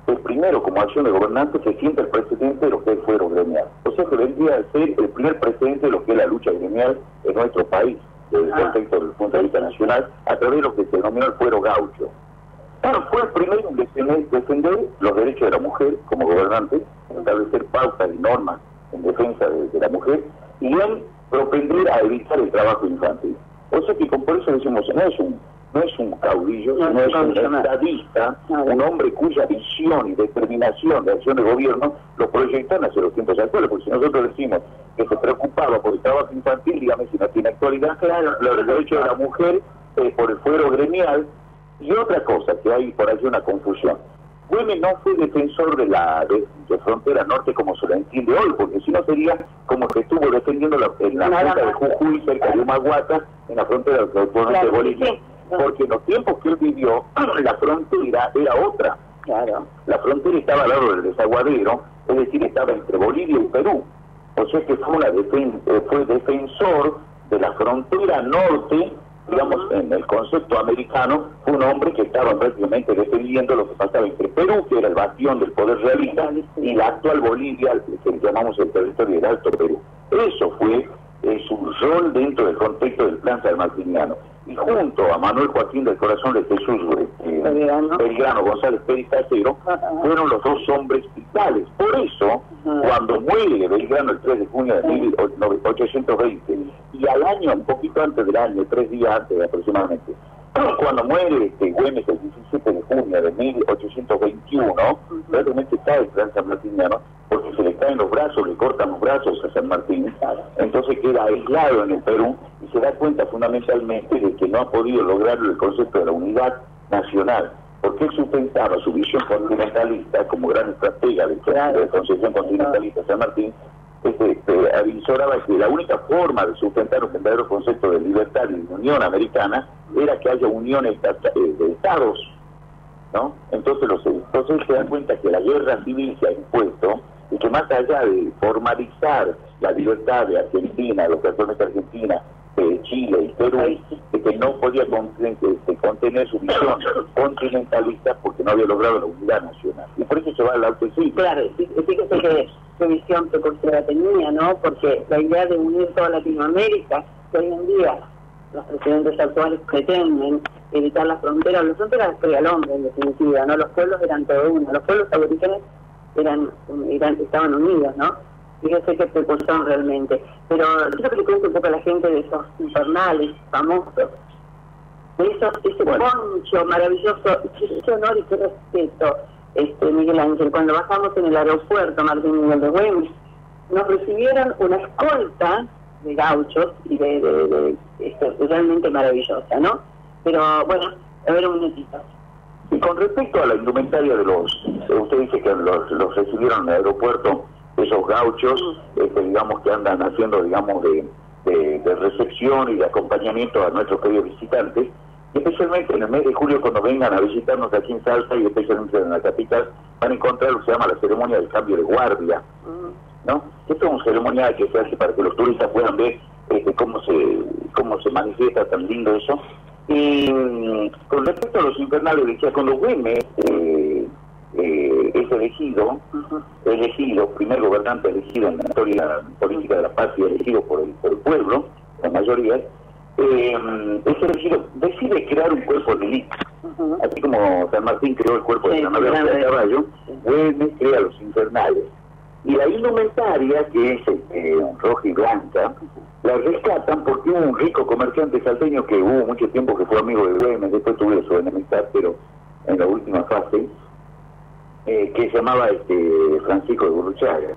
el primero como acción de gobernante que siente el precedente de lo que es el fuero gremial. O sea que vendría a ser el primer precedente de lo que es la lucha gremial en nuestro país, desde el contexto desde el punto de vista nacional, a través de lo que se denominó el fuero gaucho. Claro, fue el primero en defender, los derechos de la mujer como gobernante, en establecer pautas y normas en defensa de, de la mujer y en propender a evitar el trabajo infantil. O sea que por eso decimos, no es un no es un caudillo, No, no, es un no. estadista, un hombre cuya visión y determinación de acción de gobierno lo proyectan hacia los tiempos actuales, porque si nosotros decimos que se preocupaba por el trabajo infantil, dígame si no tiene actualidad, claro, los derechos de la mujer eh, por el fuero gremial, y otra cosa, que hay por allí una confusión. Güemes no fue defensor de la de, de frontera norte como se lo entiende hoy, porque si no sería como que estuvo defendiendo la, en la punta de. Jujuy, cerca de Humahuaca, en la frontera de Claro, Bolivia. sí. Porque en los tiempos que él vivió, <clears throat> la frontera era otra. Claro. La frontera estaba al lado del desaguadero, es decir, estaba entre Bolivia y Perú. O sea que fue, una defen- eh, fue defensor de la frontera norte, digamos, en el concepto americano, fue un hombre que estaba prácticamente defendiendo lo que pasaba entre Perú, que era el bastión del poder realista, y la actual Bolivia, que llamamos el territorio del Alto Perú. Eso fue eh, su rol dentro del contexto del plan sanmartiniano. Y junto a Manuel Joaquín del Corazón de Jesús eh, Belgrano, González Pérez Casero, fueron los dos hombres vitales. Por eso, cuando muere Belgrano el 3 de junio de 1820, y al año, un poquito antes del año, tres días antes aproximadamente, <clears throat> cuando muere este Güemes el 17 de junio de 1821, realmente cae el plan sanmartiniano, porque se le caen los brazos, le cortan los brazos a San Martín, entonces queda aislado en el Perú y se da cuenta fundamentalmente de que no ha podido lograr el concepto de la unidad nacional, porque él sustentaba su visión continentalista como gran estratega de la concepción continentalista de San Martín, este, este, avisoraba que la única forma de sustentar un verdadero concepto de libertad y de unión americana era que haya unión estata- eh, de estados, ¿no? Entonces, los, entonces se dan cuenta que la guerra civil se ha impuesto y que más allá de formalizar la libertad de Argentina, lo que actualmente es Argentina, de Chile y Perú, de que no podía conten- contener su visión continentalista porque no había logrado la unidad nacional. Y por eso se va al auto sí. Claro, fíjese que qué visión precursora tenía, ¿no? Porque la idea de unir toda Latinoamérica, que hoy en día los presidentes actuales pretenden evitar las fronteras, las fronteras crea el hombre en definitiva, ¿no? Los pueblos eran todo uno, los pueblos aborígenes eran, eran, estaban unidos, ¿no? Fíjese qué precursor realmente. Pero quiero que le cuente un poco a la gente de esos infernales famosos, de esos, ese poncho maravilloso, qué, honor y qué respeto, este Miguel Ángel, cuando bajamos en el aeropuerto Martín Miguel de Güemes, nos recibieron una escolta de gauchos y de, de- de- este, realmente maravillosa, ¿no? Pero bueno, a ver un minutito. Y con respecto a la indumentaria de los, usted dice que los, los recibieron en el aeropuerto, esos gauchos, este, digamos que andan haciendo, digamos, de, de- de recepción y de acompañamiento a nuestros queridos visitantes, especialmente en el mes de julio cuando vengan a visitarnos aquí en Salta y especialmente en la capital, van a encontrar lo que se llama la ceremonia del cambio de guardia, ¿no? Esto es un ceremonial que se hace para que los turistas puedan ver este, cómo se cómo se manifiesta tan lindo eso. Y mm, con respecto a los infernales, decía, cuando Güemes eh, eh, es elegido, elegido, primer gobernante elegido en la historia política de la patria, elegido por el, por el pueblo, la mayoría, eh, es elegido, decide crear un cuerpo de élite. Así como San Martín creó el cuerpo de San Martín de Caballo, Güemes crea los infernales. Y la indumentaria, que es este, roja y blanca, la rescatan porque hubo un rico comerciante salteño que hubo mucho tiempo que fue amigo de Güemes, después tuvo su enemistad, pero en la última fase, eh, que se llamaba este, Francisco de Burruchaga.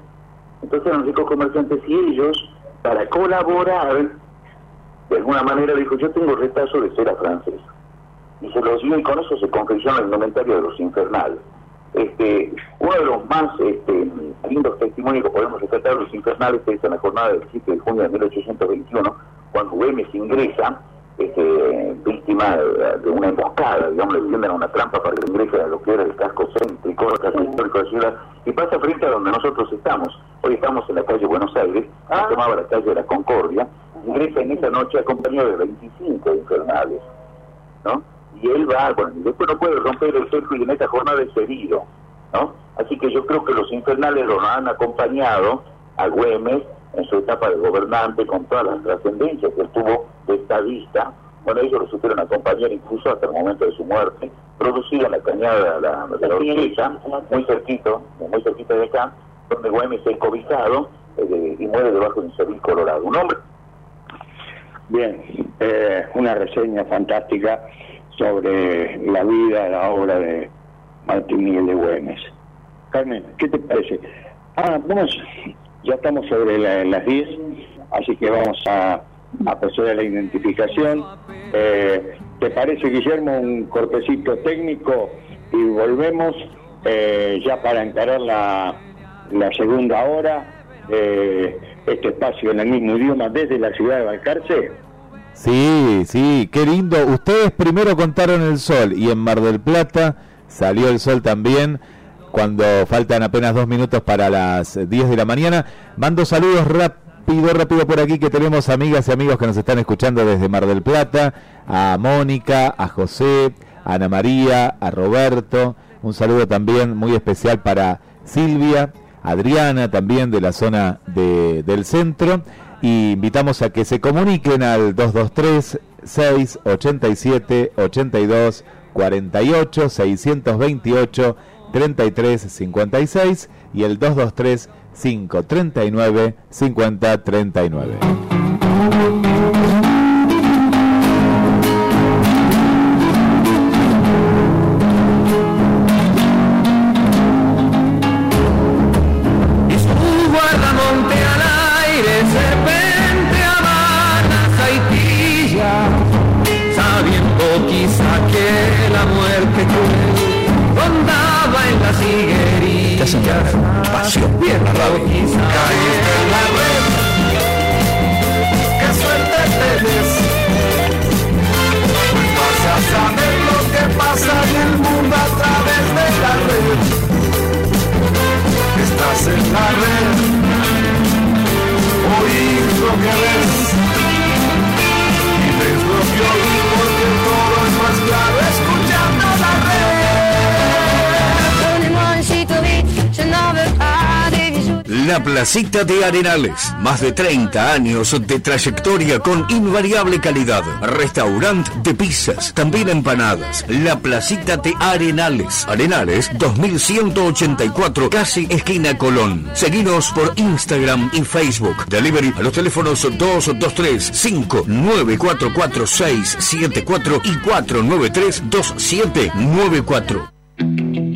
Entonces eran ricos comerciantes y ellos, para colaborar, de alguna manera dijo, yo tengo retazo de cera francesa. Y se los dio y con eso se confeccionó el inventario de los infernales. Este, uno de los más este, lindos testimonios que podemos rescatar de los infernales es en la jornada del 7 de junio de 1821, cuando Güemes ingresa, este, víctima de, de una emboscada, digamos, le tienden a una trampa para que ingrese a lo que era el casco céntrico, el casco histórico de la ciudad, y pasa frente a donde nosotros estamos. Hoy estamos en la calle Buenos Aires, se llamaba la calle de la Concordia, ingresa en esa noche acompañado de 25 infernales, ¿no? y él va, bueno, y después no puede romper el cerco y en esta jornada es herido, ¿no? Así que yo creo que los infernales lo han acompañado a Güemes en su etapa de gobernante con todas las trascendencias que él tuvo de estadista. Bueno, ellos lo supieron acompañar incluso hasta el momento de su muerte, introducida en la cañada de la, de la Orquesta, muy cerquito, muy cerquita de acá, donde Güemes es cobijado eh, y muere debajo de un cerril colorado. Un hombre Bien, eh, una reseña fantástica sobre la vida, la obra de Martín Miguel de Güemes. Carmen, ¿qué te parece? Ah, vamos, ya estamos sobre la- las 10, así que vamos a, a proceder a la identificación. Eh, ¿Te parece, Guillermo, un cortecito técnico y volvemos eh, ya para encarar la, la segunda hora? eh, este espacio en el mismo idioma desde la ciudad de Balcarce. Sí, sí, qué lindo. Ustedes primero contaron el sol y en Mar del Plata salió el sol también cuando faltan apenas dos minutos para las 10 de la mañana. Mando saludos rápido, rápido por aquí que tenemos amigas y amigos que nos están escuchando desde Mar del Plata, a Mónica, a José, a Ana María, a Roberto. Un saludo también muy especial para Silvia, Adriana también de la zona de- del centro. Y invitamos a que se comuniquen al 223 687 82 48 628 33 56 y el 223 539 50 La Placita de Arenales, más de 30 años de trayectoria con invariable calidad. Restaurante de pizzas, también empanadas. La Placita de Arenales, Arenales 2184, casi esquina Colón. Seguinos por Instagram y Facebook. Delivery a los teléfonos 223 5944674 74 y 493 2794.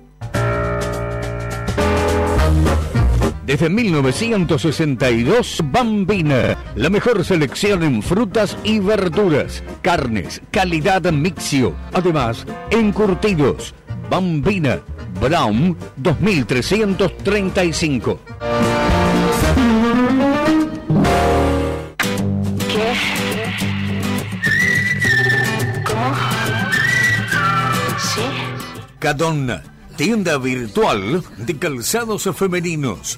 Desde 1962, Bambina, la mejor selección en frutas y verduras, carnes, calidad mixio, además, encurtidos. Bambina, Brown 2335. ¿Qué? ¿Cómo? ¿Sí? Cadonna, tienda virtual de calzados femeninos.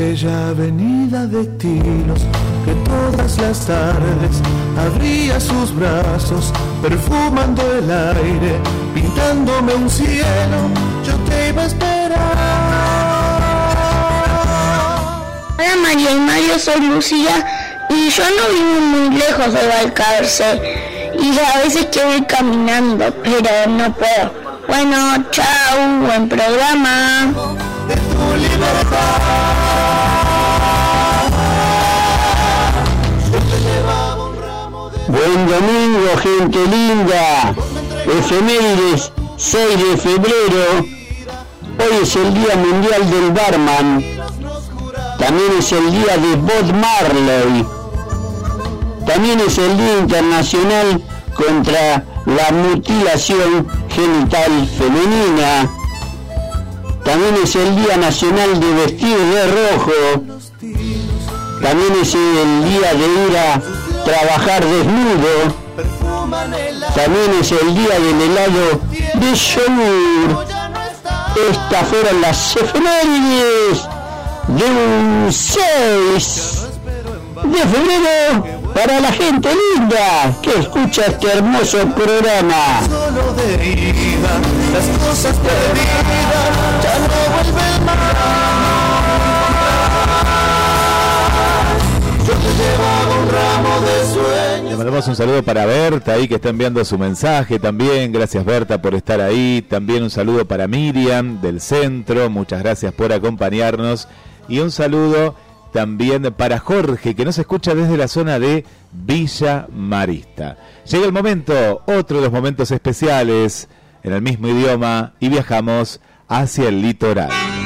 Aquella avenida de tiros que todas las tardes abría sus brazos, perfumando el aire, pintándome un cielo, yo te iba a esperar. Hola María y Mario, soy Lucía y yo no vivo muy lejos de Balcarce y a veces quiero ir caminando, pero no puedo. Bueno, chao, buen programa. Buen domingo, gente linda. Efemérides, 6 de febrero. Hoy es el Día Mundial del Barman. También es el Día de Bob Marley. También es el Día Internacional contra la mutilación genital femenina. También es el Día Nacional de Vestir de Rojo. También es el día de ir a trabajar desnudo. También es el día del helado de yogur. Estas fueron las efemérides de un 6 de febrero para la gente linda que escucha este hermoso programa. Un saludo para Berta ahí que está enviando su mensaje también. Gracias Berta por estar ahí. También un saludo para Miriam del centro. Muchas gracias por acompañarnos. Y un saludo también para Jorge que nos escucha desde la zona de Villa Marista. Llega el momento, otro de los momentos especiales en el mismo idioma y viajamos hacia el litoral.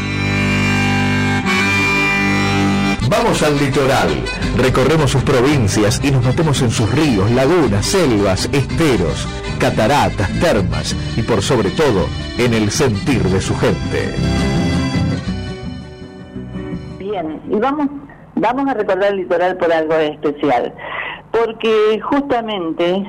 Vamos al litoral, recorremos sus provincias y nos metemos en sus ríos, lagunas, selvas, esteros, cataratas, termas y por sobre todo en el sentir de su gente. Bien, y vamos, vamos a recordar el litoral por algo especial, porque justamente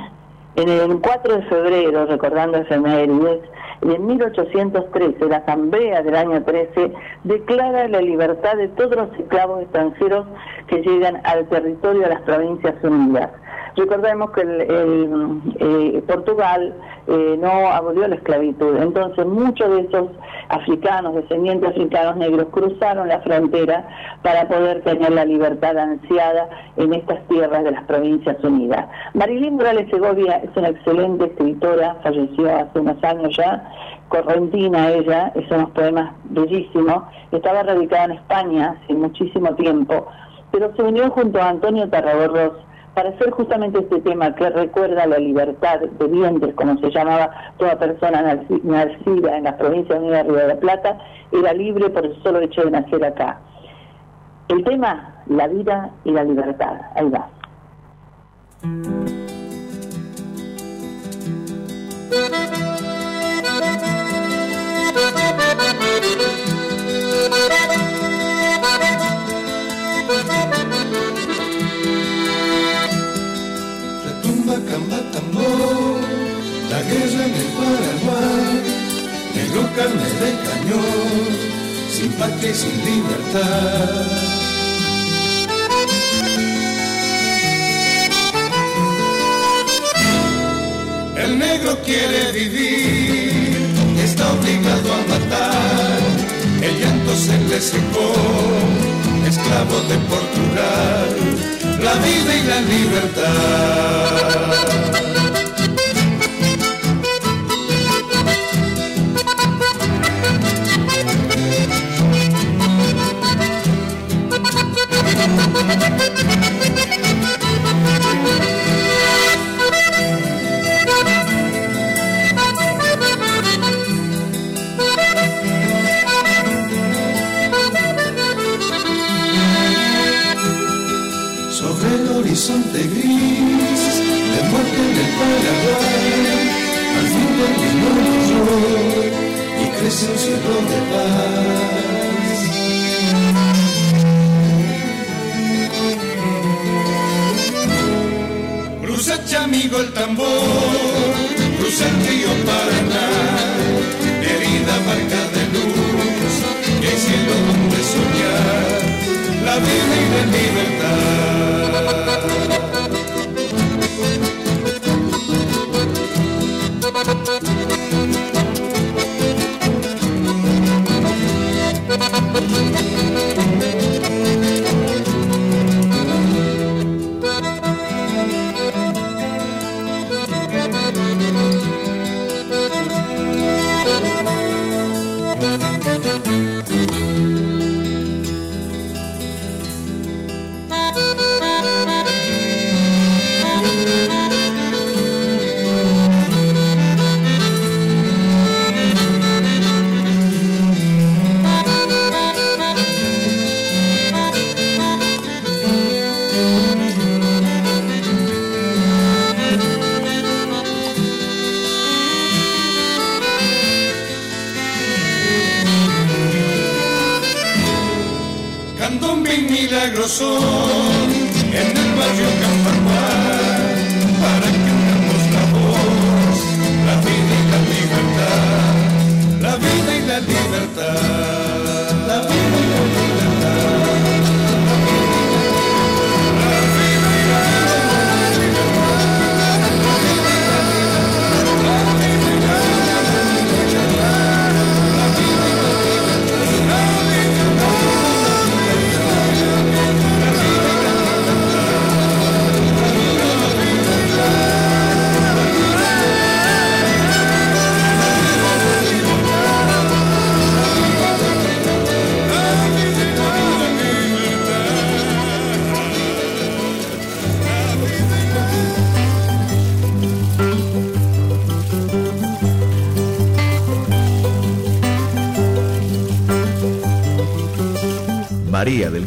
en el 4 de febrero, recordando efemérides, en 1813 la Asamblea del año 13 declara la libertad de todos los esclavos extranjeros que llegan al territorio de las Provincias Unidas. Recordemos que el, el, eh, Portugal eh, no abolió la esclavitud, entonces muchos de esos africanos, descendientes africanos negros, cruzaron la frontera para poder tener la libertad ansiada en estas tierras de las Provincias Unidas. Marilyn Morales Segovia es una excelente escritora, falleció hace unos años ya, correntina ella, es unos poemas bellísimos, estaba radicada en España hace muchísimo tiempo, pero se unió junto a Antonio Tarragorros para hacer justamente este tema que recuerda la libertad de vientres, como se llamaba toda persona naci- nacida en las provincias unidas de Río de la Plata, era libre por el solo hecho de nacer acá. El tema, la vida y la libertad. Ahí va. La guerra en el Paraguay, negro carne de cañón, sin patria y sin libertad. El negro quiere vivir, está obligado a matar, el llanto se le secó, esclavo de Portugal, la vida y la libertad. Sobre el horizonte gris de muerte en el Paraguay, al fin del mundo y crece un cielo de paz. Amigo el tambor, cruza el río Paraná, herida marca de luz, que cielo donde soñar, la vida y la libertad.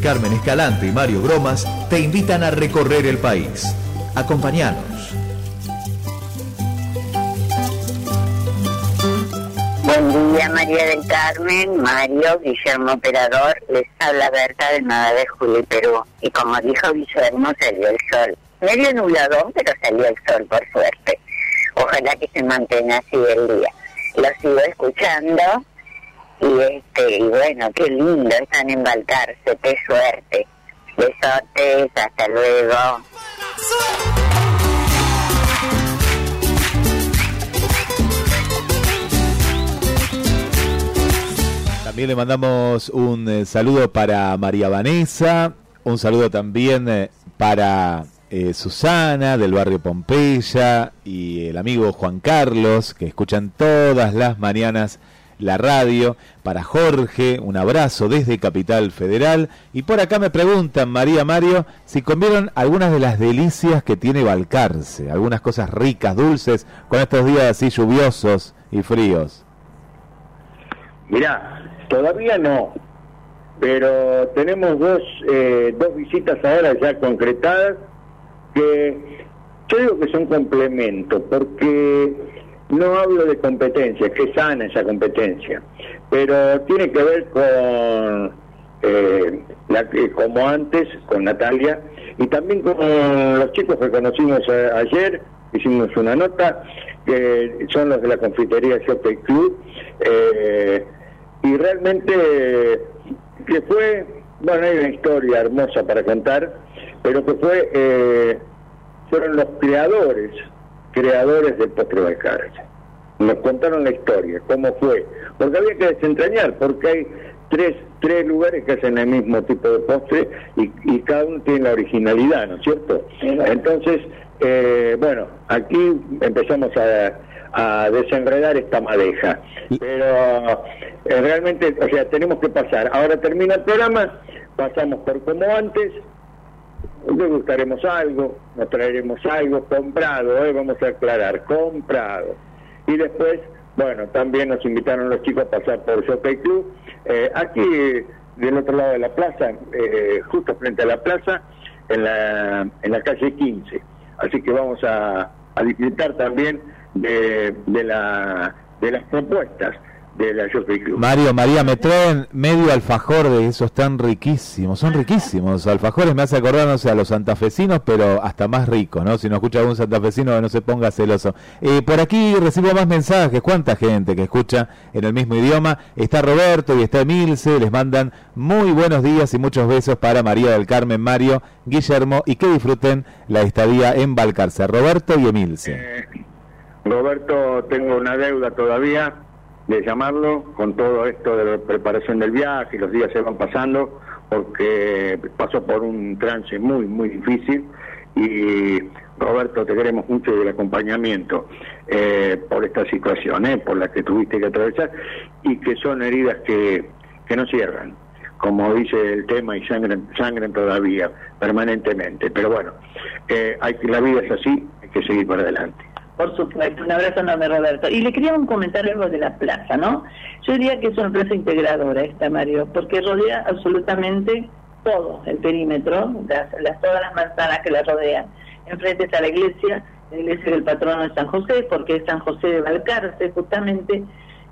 Carmen Escalante y Mario Bromas te invitan a recorrer el país. Acompáñanos. Buen día, María del Carmen, Mario, Guillermo Operador. Les habla Berta del Nada de Juli, Perú. Y como dijo Guillermo, salió el sol. Medio nubladón, pero salió el sol, por suerte. Ojalá que se mantenga así el día. Lo sigo escuchando y este y bueno, qué lindo están en embalcarse, qué suerte. Besotes, hasta luego. También le mandamos un eh, saludo para María Vanessa, un saludo también eh, para eh, Susana del barrio Pompeya y el amigo Juan Carlos, que escuchan todas las mañanas la radio. Para Jorge, un abrazo desde Capital Federal. Y por acá me preguntan, María Mario, si comieron algunas de las delicias que tiene Balcarce, algunas cosas ricas, dulces, con estos días así lluviosos y fríos. Mirá, todavía no, pero tenemos dos, eh, dos visitas ahora ya concretadas que yo digo que son complementos, porque no hablo de competencia, que es sana esa competencia, pero tiene que ver con, eh, la, eh, como antes, con Natalia, y también con los chicos que conocimos ayer, hicimos una nota, que son los de la confitería Shopping Club, eh, y realmente que fue, bueno, hay una historia hermosa para contar, pero que fue, eh, fueron los creadores, creadores del postre Balcarce. Nos contaron la historia, cómo fue, porque había que desentrañar, porque hay tres, tres lugares que hacen el mismo tipo de postre y, y cada uno tiene la originalidad, ¿no es cierto? Entonces, eh, bueno, aquí empezamos a, a desenredar esta madeja, pero eh, realmente, o sea, tenemos que pasar. Ahora termina el programa, pasamos por como antes, degustaremos algo, nos traeremos algo comprado, ¿eh? vamos a aclarar, comprado. Y después, bueno, también nos invitaron los chicos a pasar por Jockey Club, eh, aquí del otro lado de la plaza, eh, justo frente a la plaza, en la, en la calle 15. Así que vamos a, a disfrutar también de, de, la, de las propuestas de la Jockey Club. Mario, María, me traen medio alfajor de esos tan riquísimos, son riquísimos. Alfajores me hace acordar, no sé, a los santafesinos, pero hasta más ricos, ¿no? Si no escucha algún santafesino, no se ponga celoso. Eh, por aquí recibo más mensajes, cuánta gente que escucha en el mismo idioma. Está Roberto y está Emilce, les mandan muy buenos días y muchos besos para María del Carmen, Mario, Guillermo y que disfruten la estadía en Balcarce. Roberto y Emilce. Eh, Roberto, tengo una deuda todavía de llamarlo con todo esto de la preparación del viaje, los días se van pasando porque pasó por un trance muy, muy difícil y Roberto, te queremos mucho y el acompañamiento eh, por esta situación, eh, por la que tuviste que atravesar y que son heridas que, que no cierran, como dice el tema, y sangran, sangran todavía permanentemente. Pero bueno, eh, hay la vida es así, hay que seguir para adelante. Por supuesto, un abrazo enorme Roberto. Y le quería comentar algo de la plaza, ¿no? Yo diría que es una plaza integradora esta, Mario, porque rodea absolutamente todo el perímetro, las, las- todas las manzanas que la rodean. Enfrente está la iglesia, la iglesia del patrono de San José, porque es San José de Valcarce, justamente,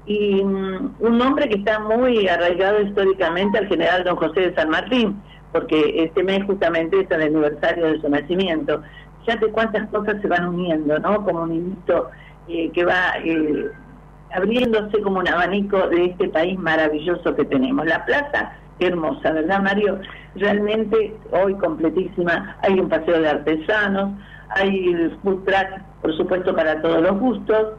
y mm, un nombre que está muy arraigado históricamente al general don José de San Martín, porque este mes justamente es el aniversario de su nacimiento. Fíjate cuántas cosas se van uniendo, ¿no? Como un hito eh, que va eh, abriéndose como un abanico de este país maravilloso que tenemos. La plaza, hermosa, ¿verdad, Mario? Realmente hoy completísima. Hay un paseo de artesanos, hay el food track, por supuesto, para todos los gustos.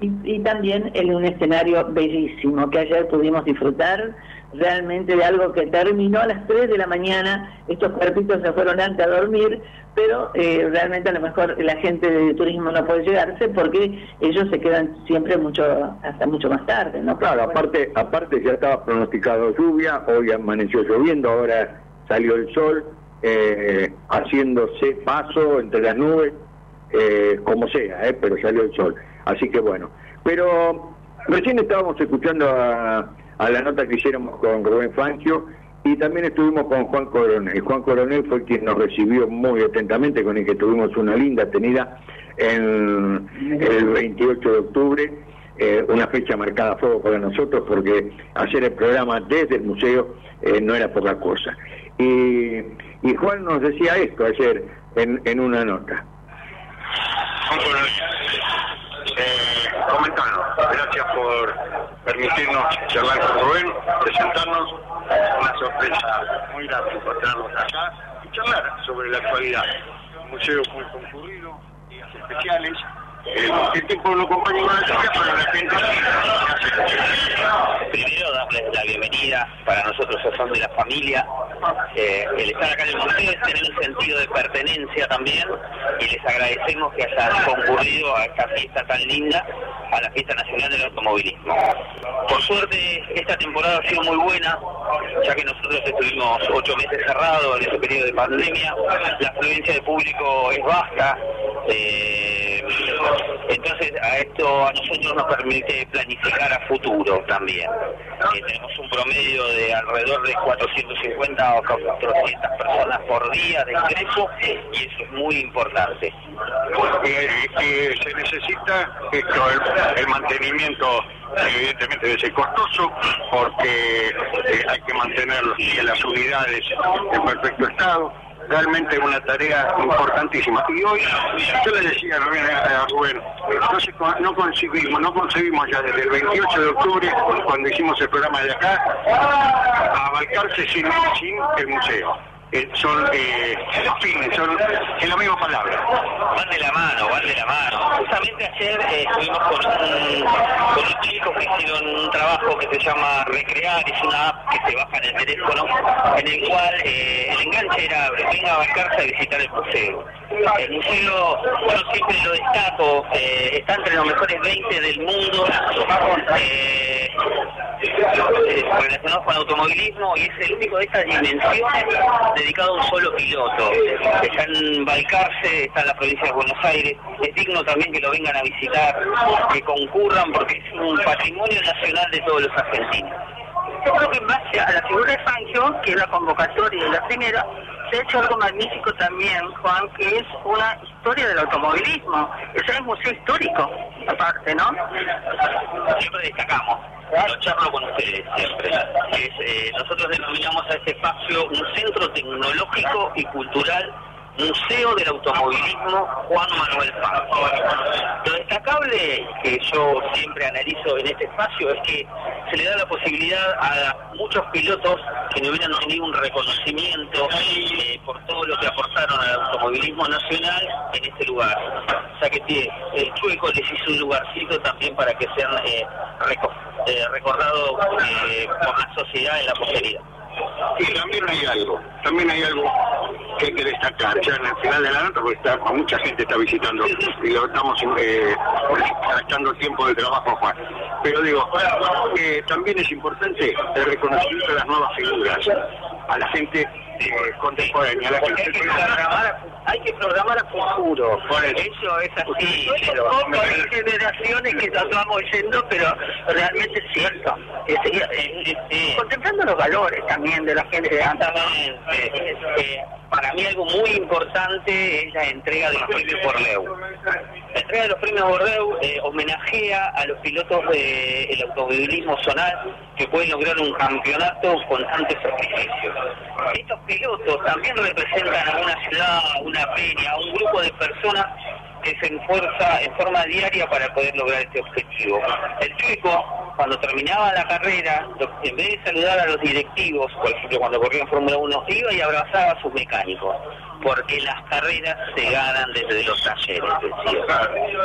Y, y también en un escenario bellísimo que ayer pudimos disfrutar realmente de algo que terminó a las 3 de la mañana, estos cuerpitos se fueron antes a dormir, pero eh, realmente a lo mejor la gente de turismo no puede llegarse porque ellos se quedan siempre mucho hasta mucho más tarde, ¿no? Claro, aparte, aparte ya estaba pronosticado lluvia, hoy amaneció lloviendo, ahora salió el sol, eh, haciéndose paso entre las nubes, eh, como sea, eh, pero salió el sol. Así que bueno. Pero recién estábamos escuchando a, a la nota que hiciéramos con Rubén Fangio y también estuvimos con Juan Coronel. Juan Coronel fue quien nos recibió muy atentamente, con el que tuvimos una linda tenida en el 28 de octubre. eh, una fecha marcada a fuego para nosotros porque hacer el programa desde el museo eh, no era poca cosa. Y, y Juan nos decía esto ayer en, en una nota. Eh. Gracias por permitirnos charlar con Rubén, presentarnos. Una sorpresa muy grande encontrarnos acá y charlar sobre la actualidad. Un museo muy concurrido, días especiales. El tiempo no acompaña pero sí Primero darles la bienvenida, para nosotros son de la familia. Eh, el estar acá en el museo es tener un sentido de pertenencia también y les agradecemos que hayan concurrido a esta fiesta tan linda, a la Fiesta Nacional del Automovilismo. Por suerte esta temporada ha sido muy buena, ya que nosotros estuvimos ocho meses cerrados en ese periodo de pandemia, la afluencia de público es baja. eh, entonces a esto a nosotros nos permite planificar a futuro también. Eh, tenemos un promedio de alrededor de 450 o 400 personas por día de ingreso y eso es muy importante. Eh, eh, se necesita esto, el, mantenimiento evidentemente debe ser costoso porque hay que mantener las unidades en perfecto estado realmente una tarea importantísima. Y hoy yo le decía a Rubén, no, no conseguimos no conseguimos ya desde el 28 de octubre cuando hicimos el programa de acá abarcarse sin el museo Eh, son eh, fines, son es la misma palabra Van de la mano, van de la mano. Justamente ayer eh, estuvimos con, un, con unos chicos que hicieron un trabajo que se llama Recrear, es una app que se baja en el teléfono, en el cual eh, el enganche era venga a Balcarce a visitar el museo. El museo, yo siempre lo destaco, eh, está entre los mejores 20 del mundo, eh, relacionados con automovilismo y es el único de estas dimensiones dedicado a un solo piloto. Está en Balcarce, está en la provincia de Buenos Aires. Es digno también que lo vengan a visitar, que concurran porque es un patrimonio nacional de todos los argentinos. Yo creo que en base a la figura de Fangio, que es la convocatoria de la primera, se ha hecho algo magnífico también, Juan, que es una historia del automovilismo. Ese es museo histórico, aparte, ¿no? Siempre destacamos, lo charlo con ustedes siempre, eh, nosotros denominamos a este espacio un centro tecnológico y cultural Museo del Automovilismo Juan Manuel Paz. Lo destacable que yo siempre analizo en este espacio es que se le da la posibilidad a muchos pilotos que no hubieran tenido un reconocimiento eh, por todo lo que aportaron al automovilismo nacional en este lugar. O sea que el Chueco les hizo un lugarcito también para que sean eh, eh, recordados por la sociedad en la posteridad. Y también hay algo, también hay algo que hay que destacar, ya en el final de la nota, porque mucha gente está visitando y lo estamos eh, gastando tiempo de trabajo Juan. Pero digo, eh, también es importante el reconocimiento de las nuevas figuras, a la gente eh, contemporánea, a la gente hay que programar, a futuro, por eso es así, pero hay generaciones que nos vamos yendo, pero realmente es cierto. contemplando los valores también de la gente de antes. Eh, para mí algo muy importante es la entrega de los premios Bordeaux. La entrega de los premios Bordeaux eh, homenajea a los pilotos del automovilismo zonal que pueden lograr un campeonato con tantos sacrificios. Estos pilotos también representan a una ciudad, una peña, a un grupo de personas que se esfuerza en forma diaria para poder lograr este objetivo. El chico, cuando terminaba la carrera, en vez de saludar a los directivos, por ejemplo cuando corría en Fórmula 1, iba y abrazaba a sus mecánicos, porque las carreras se ganan desde los talleres,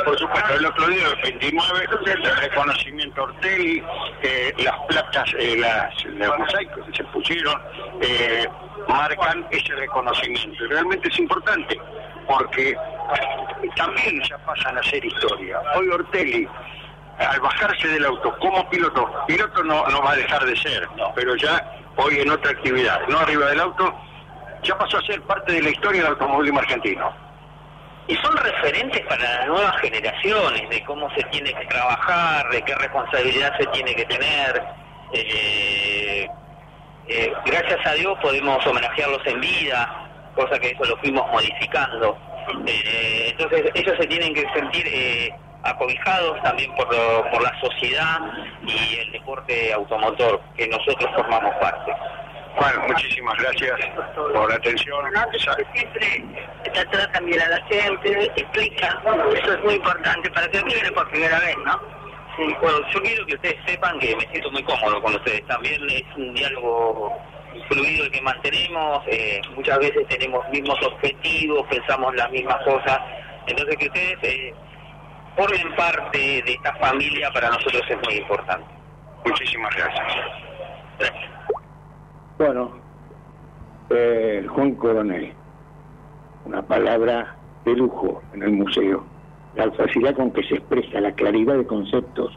por supuesto, el otro día, el 29, el reconocimiento Ortelli, eh, las placas, eh, los mosaicos que se pusieron, eh, marcan ese reconocimiento. Y realmente es importante, porque también ya pasan a ser historia. Hoy Ortelli, al bajarse del auto como piloto, piloto no va a dejar de ser, pero ya hoy en otra actividad, no arriba del auto, ya pasó a ser parte de la historia del automovilismo argentino. Y son referentes para las nuevas generaciones de cómo se tiene que trabajar, de qué responsabilidad se tiene que tener. Eh, eh, gracias a Dios podemos homenajearlos en vida, cosa que eso lo fuimos modificando. Eh, entonces ellos se tienen que sentir acobijados también por, por la sociedad y el deporte automotor, que nosotros formamos parte. Bueno, muchísimas gracias por la atención. Siempre tratar también a la gente, explica, eso es muy importante para que viene por primera vez, ¿no? Sí, bueno, yo quiero que ustedes sepan que me siento muy cómodo con ustedes. También es un diálogo fluido el que mantenemos, eh, muchas veces tenemos mismos objetivos, pensamos las mismas cosas, entonces que ustedes eh, formen parte de esta familia para nosotros es muy importante. Muchísimas gracias. Gracias. Bueno, eh, Juan Coronel, una palabra de lujo en el museo. La facilidad con que se expresa, la claridad de conceptos,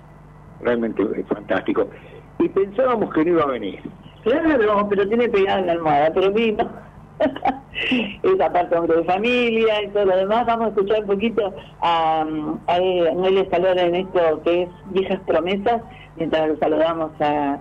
realmente es fantástico. Y pensábamos que no iba a venir. Claro, pero tiene pegada en la almohada, pero vino. <laughs> Esa parte hombre de familia y todo lo demás. Vamos a escuchar un poquito a, a Noelia Salora en esto que es Viejas Promesas, mientras lo saludamos a,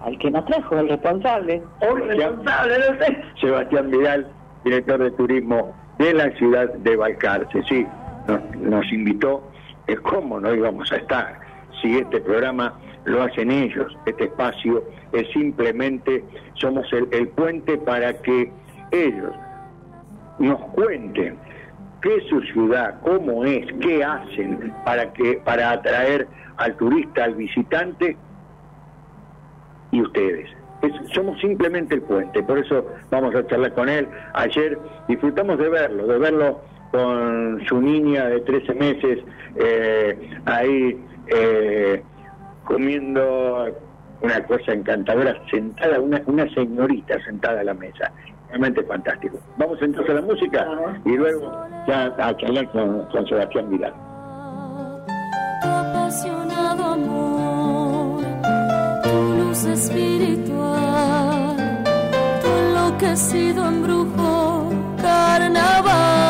al que nos trajo, el responsable. O el responsable, no sé. Sebastián Vidal, director de turismo de la ciudad de Balcarce. Sí, nos, nos invitó. Es cómo no íbamos a estar si este programa lo hacen ellos. Este espacio es simplemente, somos el, el puente para que ellos nos cuenten qué es su ciudad, cómo es, qué hacen para que para atraer al turista, al visitante y ustedes. Es- somos simplemente el puente, por eso vamos a charlar con él. Ayer disfrutamos de verlo, de verlo con su niña de 13 meses eh, ahí eh, comiendo una cosa encantadora, sentada, una, una señorita sentada a la mesa. Realmente fantástico. Vamos entonces a la música y luego ya a charlar con, con Sebastián Vidal. apasionado amor, espiritual, tu enloquecido embrujo carnaval.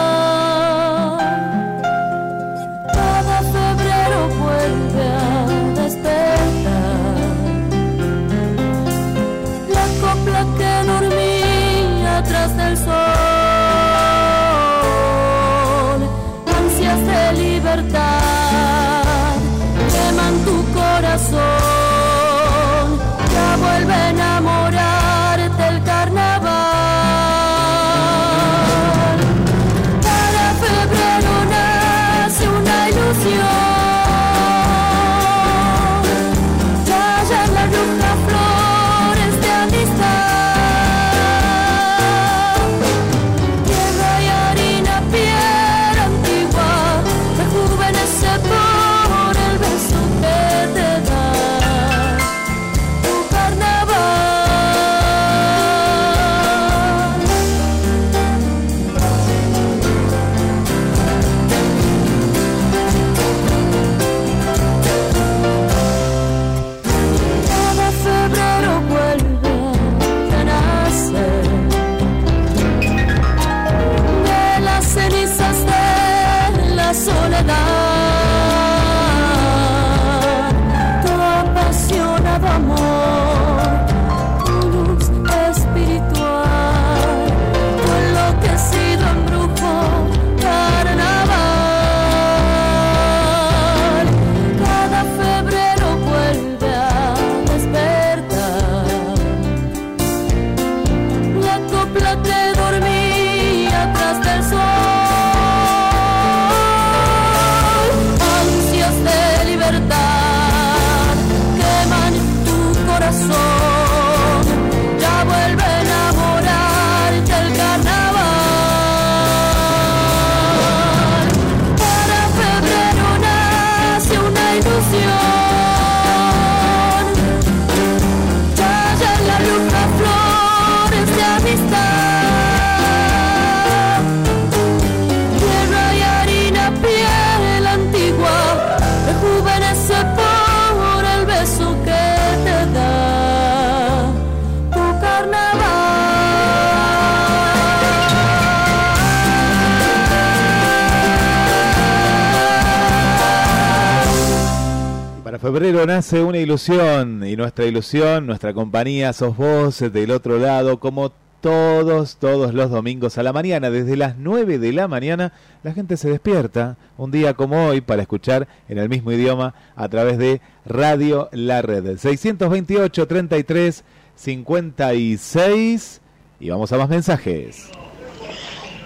Febrero nace una ilusión y nuestra ilusión, nuestra compañía, sos vos del otro lado, como todos, todos los domingos a la mañana, desde las 9 de la mañana, la gente se despierta un día como hoy para escuchar en el mismo idioma a través de Radio La Red. 628 33 56 y vamos a más mensajes.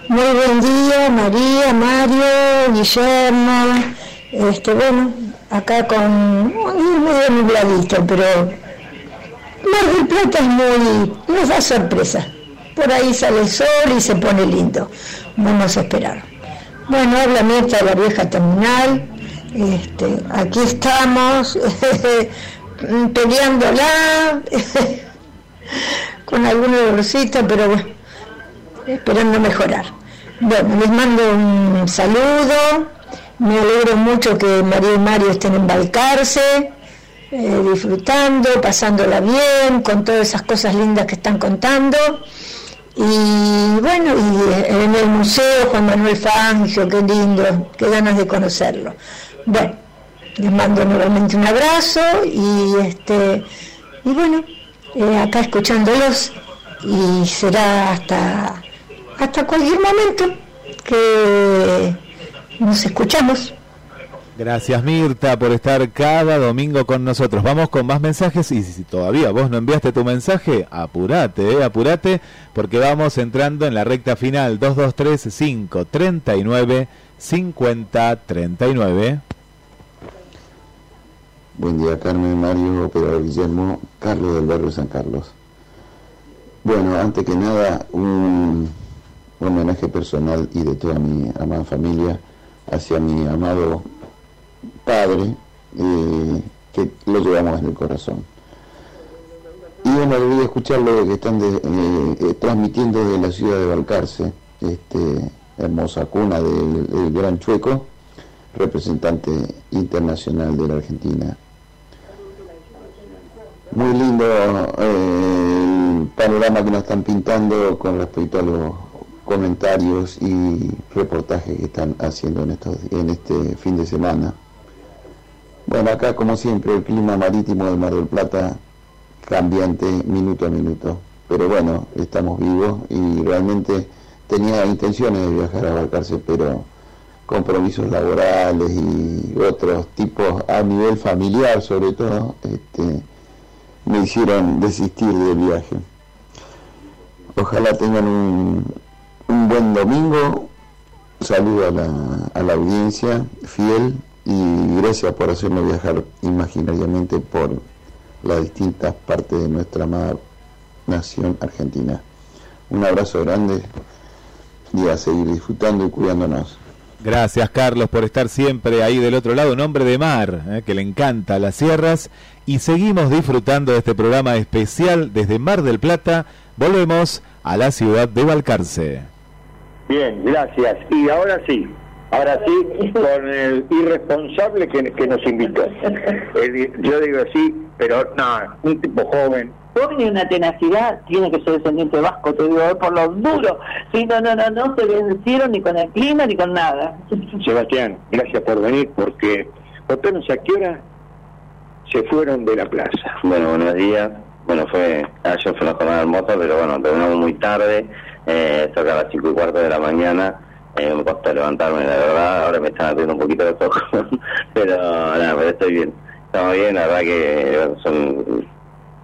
Muy buen día, María, Mario, Guillermo. Este, bueno, acá con medio nubladito, pero Mar del Plata es muy, nos da sorpresa. Por ahí sale el sol y se pone lindo. Vamos a esperar. Bueno, habla Mirta de la vieja terminal. Este, aquí estamos <laughs> peleándola <laughs> con algún dolorcito, pero bueno, esperando mejorar. Bueno, les mando un saludo. Me alegro mucho que María y Mario estén en Balcarce, eh, disfrutando, pasándola bien, con todas esas cosas lindas que están contando. Y bueno, y en el museo Juan Manuel Fangio, qué lindo, qué ganas de conocerlo. Bueno, les mando nuevamente un abrazo y este y bueno, eh, acá escuchándolos y será hasta hasta cualquier momento que nos escuchamos. Gracias Mirta por estar cada domingo con nosotros. Vamos con más mensajes y si todavía vos no enviaste tu mensaje, apurate, eh, apurate, porque vamos entrando en la recta final 223 539 50 39. Buen día, Carmen, Mario, operador Guillermo, Carlos del barrio San Carlos. Bueno, antes que nada, un homenaje personal y de toda mi amada familia hacia mi amado padre, eh, que lo llevamos en el corazón. Y una alegría escucharlo que están eh, eh, transmitiendo desde la ciudad de Balcarce, este, hermosa cuna del, Gran Chueco, representante internacional de la Argentina. Muy lindo el panorama que nos están pintando con respecto a los comentarios y reportajes que están haciendo en, estos, en este fin de semana. Bueno, acá como siempre el clima marítimo del Mar del Plata cambiante minuto a minuto. pero bueno, estamos vivos y realmente tenía intenciones de viajar a Balcarce, pero compromisos laborales y otros tipos a nivel familiar sobre todo, este, me hicieron desistir del viaje. Ojalá tengan un, un buen domingo. Saludo a la, audiencia fiel y gracias por hacerme viajar imaginariamente por las distintas partes de nuestra amada nación argentina. Un abrazo grande y a seguir disfrutando y cuidándonos. Gracias Carlos por estar siempre ahí del otro lado, un hombre de mar, eh, que le encanta las sierras y seguimos disfrutando de este programa especial desde Mar del Plata. Volvemos a la ciudad de Balcarce. Bien, gracias. Y ahora sí, ahora sí, con el irresponsable que, que nos invitó. El- yo digo sí, pero no, un tipo joven, Joven y una tenacidad, tiene que ser descendiente vasco, te digo, eh, por lo duro. Sí, no, no, no, no se vencieron ni con el clima ni con nada. Sebastián, gracias por venir, porque contanos a qué hora se fueron de la plaza. Bueno, buenos días. Bueno, fue ayer fue una jornada hermosa, pero bueno, terminamos muy tarde, eh, cerca de las cinco y cuarto de la mañana. Eh, me costó levantarme, la verdad. Ahora me están abriendo un poquito los ojos, <laughs> pero nada, pero estoy bien. Estamos bien, la verdad que son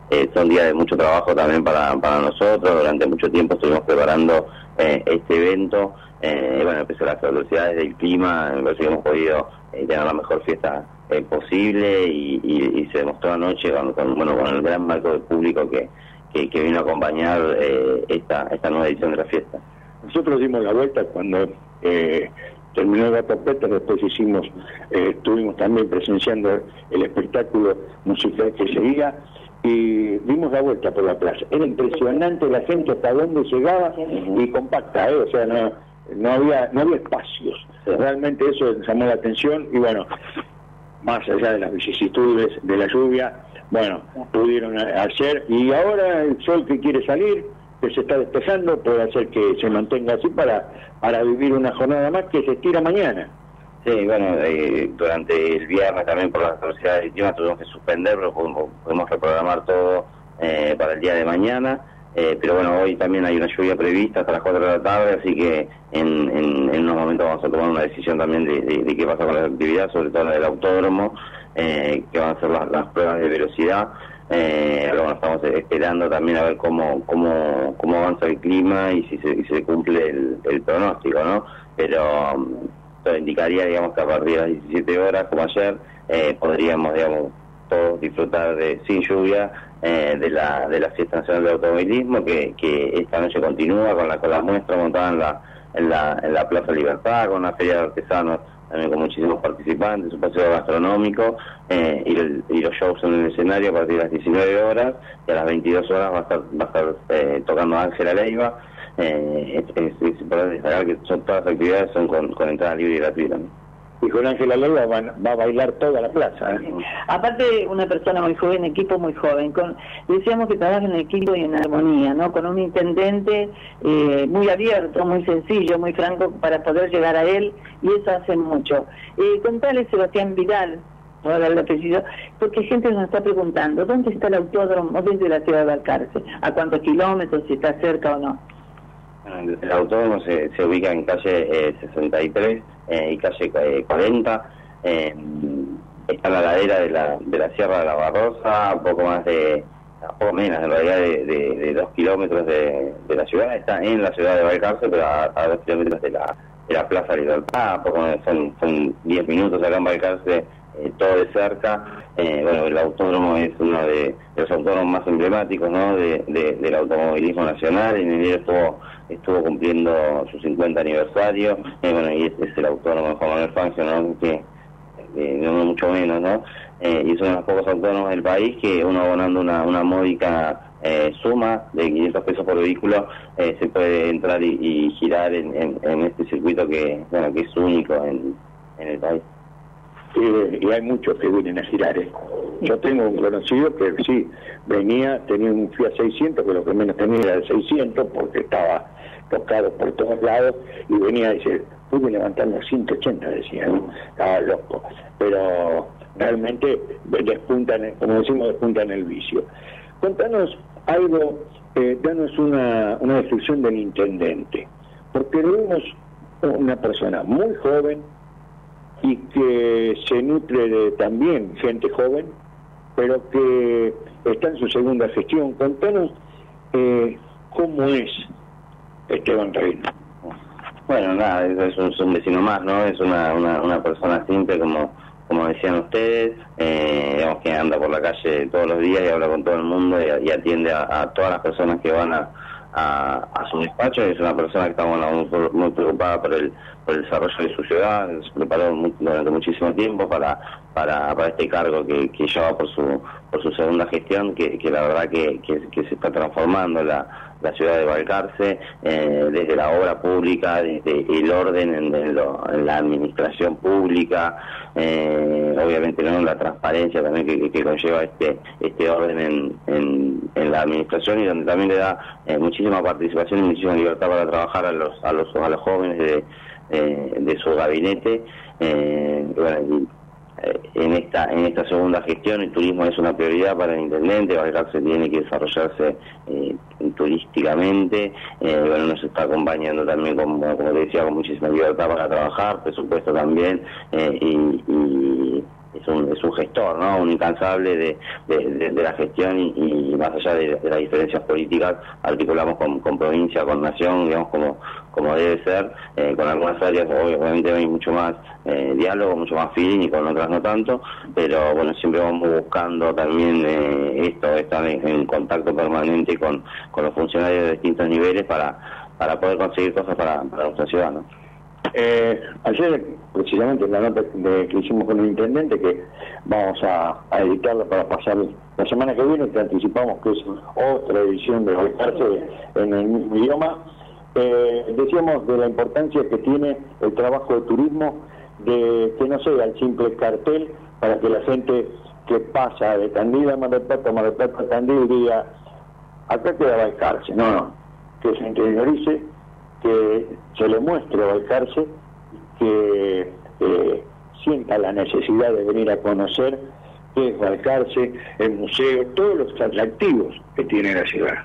eh, son días de mucho trabajo también para, para nosotros. Durante mucho tiempo estuvimos preparando eh, este evento. Eh, bueno, empezó las adversidades del clima, me parece hemos podido eh, tener la mejor fiesta eh, posible y, y- y se demostró anoche con, con, bueno, con el gran marco de público que, que, vino a acompañar eh, esta, esta nueva edición de la fiesta. Nosotros dimos la vuelta cuando eh, terminó el Gato después hicimos, eh, estuvimos también presenciando el espectáculo musical que seguía y dimos la vuelta por la plaza. Era impresionante la gente hasta dónde llegaba y compacta, ¿eh? o sea, no, no había no había espacios. Realmente eso llamó la atención y bueno, más allá de las vicisitudes de la lluvia, bueno, pudieron hacer y ahora el sol que quiere salir, que se está despejando, puede hacer que se mantenga así para, para vivir una jornada más que se estira mañana. Sí, bueno, eh, durante el viernes también por las adversidades del clima tuvimos que suspender, pero pudimos, pudimos reprogramar todo eh, para el día de mañana. Eh, pero bueno, hoy también hay una lluvia prevista hasta las 4 de la tarde, así que en, unos momentos vamos a tomar una decisión también de, qué pasa con la actividad, sobre todo la del autódromo, eh, que van a ser las, pruebas de velocidad. Eh, bueno, estamos esperando también a ver cómo, cómo, cómo avanza el clima y si se, cumple el, el pronóstico, ¿no? Pero todo indicaría, digamos, que a partir de las 17 horas, como ayer, eh, podríamos, digamos, todos disfrutar de, sin lluvia eh, de la de la fiesta nacional de automovilismo que, que esta noche continúa con la con la muestra montada en la en la, en la Plaza Libertad con una feria de artesanos también con muchísimos participantes un paseo gastronómico eh, y, los shows en el escenario a partir de las 19 horas y a las 22 horas va a estar va a estar eh, tocando Ángela Leiva eh, es, importante destacar que son, todas las actividades son con, entrada libre y gratuita. Y con Ángela van- va a bailar toda la plaza. ¿eh? Aparte, una persona muy joven, equipo muy joven. Con, decíamos que trabaja en equipo y en armonía, ¿no? Con un intendente eh, muy abierto, muy sencillo, muy franco para poder llegar a él, y eso hace mucho. Eh, contale, Sebastián Vidal, voy a darle apellido, porque gente nos está preguntando, ¿dónde está el autódromo desde la ciudad de Alcárcel? ¿A cuántos kilómetros? ¿Si está cerca o no? El autódromo se, ubica en calle eh, 63 eh, y calle eh, 40. eh, está en la ladera de la, de la Sierra de la Barrosa, un poco más de, poco menos en realidad de, dos kilómetros de, de la ciudad. Está en la ciudad de Valcarce, pero a, dos kilómetros de la, de la Plaza Libertad, poco más, son, son 10 minutos acá en Valcarce, eh, todo de cerca. Eh, bueno, el autódromo es uno de, los autódromos más emblemáticos ¿no? de, de- del automovilismo nacional. En enero estuvo, estuvo cumpliendo su 50 aniversario. Eh, bueno, y es, es el autódromo de Juan Manuel Fangio, ¿no? que eh, no mucho menos, ¿no? Eh, y es uno de los pocos autónomos del país que uno abonando una, una módica eh, suma de 500 pesos por vehículo eh, se puede entrar y, y girar en, en- este circuito que, bueno, que es único en, el país. Eh, y hay muchos que vienen a girar. ¿eh? Yo tengo un conocido que sí, venía, tenía un Fiat 600, que lo que menos tenía era el 600, porque estaba tocado por todos lados, y venía y dice, pude levantar los 180, decía, ¿no? estaba loco. Pero realmente despuntan, como decimos, despuntan el vicio. Contanos algo eh, danos una, una descripción del intendente, porque vemos una persona muy joven y que se nutre de también gente joven, pero que está en su segunda gestión. Contanos eh, cómo es Esteban Reina. Bueno, nada, es un, vecino más, ¿no? Es una, una, una persona simple, como como decían ustedes, eh, digamos que anda por la calle todos los días y habla con todo el mundo y, atiende a, todas las personas que van a, a, su despacho. Es una persona que está bueno, muy, muy preocupada por el, por el desarrollo de su ciudad, se preparó mu- durante muchísimo tiempo para, para, para este cargo que, que lleva por su, por su segunda gestión, que, que la verdad que, que, que se está transformando la, la ciudad de Balcarce, eh, desde la obra pública, desde el orden en, lo- en la administración pública, eh, obviamente no la transparencia también que, conlleva este este orden en, en, la administración y donde también le da eh, muchísima participación y muchísima libertad para trabajar a los a los a los jóvenes de, eh, de su gabinete eh, bueno, y, en esta en esta segunda gestión el turismo es una prioridad para el intendente Balcarce tiene que desarrollarse eh, turísticamente eh, bueno nos está acompañando también como como te decía con muchísima libertad para trabajar presupuesto también eh, y es un, es un gestor, ¿no? Un incansable de, de, la gestión y, más allá de, de las diferencias políticas, articulamos con, con provincia, con nación, digamos, como, como debe ser, eh, con algunas áreas obviamente hay mucho más eh, diálogo, mucho más feeling y con otras no tanto, pero bueno, siempre vamos buscando también eh, esto, estar en, en contacto permanente con, con los funcionarios de distintos niveles para, para poder conseguir cosas para, para nuestra ciudad, ¿no? Eh, ayer, precisamente en la nota de- que hicimos con el intendente, que vamos a, a editarla para pasar la semana que viene, que anticipamos que es otra edición de Balcarce en el mismo idioma, eh, decíamos de la importancia que tiene el trabajo de turismo, de que no sea el simple cartel para que la gente que pasa de Tandil a Mar del Plata, Mar del Plata a Tandil diga, acá queda Balcarce, no, no, que se interiorice, que se le muestre a Balcarce, que eh, sienta la necesidad de venir a conocer qué es Balcarce, el museo, todos los atractivos que tiene la ciudad.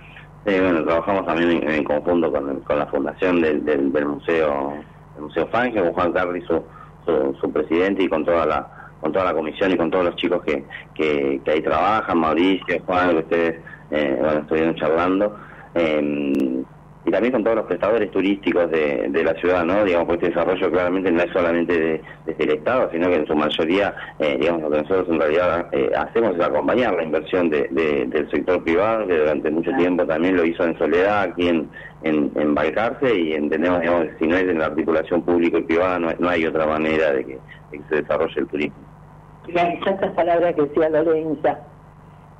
Eh, bueno, trabajamos también en, conjunto con, la fundación del, del, museo del museo Fangio, con Juan Carri, su, su, su presidente, y con toda la con toda la comisión y con todos los chicos que, que, ahí trabajan, Mauricio, Juan, que ustedes eh, bueno, estuvieron charlando. Eh, y también con todos los prestadores turísticos de, de la ciudad, ¿no? Digamos, porque este desarrollo claramente no es solamente de- desde el Estado, sino que en su mayoría, eh, digamos, lo que nosotros en realidad eh, hacemos es acompañar la inversión de- de- del sector privado, que durante mucho tiempo también lo hizo en soledad aquí en, en, en Balcarce, y entendemos, digamos, que si no es en la articulación público y privada, no, no hay otra manera de que, de que se desarrolle el turismo. Las exactas palabras que decía Lorenza.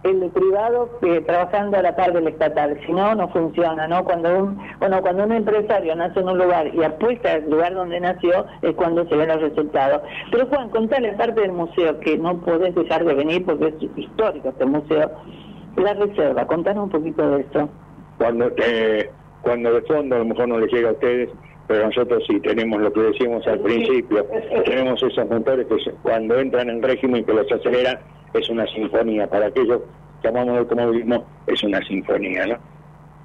El privado eh, trabajando a la par del estatal, si no, no funciona, ¿no? Cuando un, bueno, cuando un empresario nace en un lugar y apuesta al lugar donde nació, es cuando se ven los resultados. Pero Juan, contale parte del museo, que no podés dejar de venir porque es histórico este museo. La reserva, contanos un poquito de esto. Cuando, eh, cuando de fondo a lo mejor no les llega a ustedes, pero nosotros sí tenemos lo que decíamos al principio, tenemos esos motores que cuando entran en régimen y que los aceleran, es una sinfonía. Para aquellos que amamos el automovilismo, es una sinfonía, ¿no?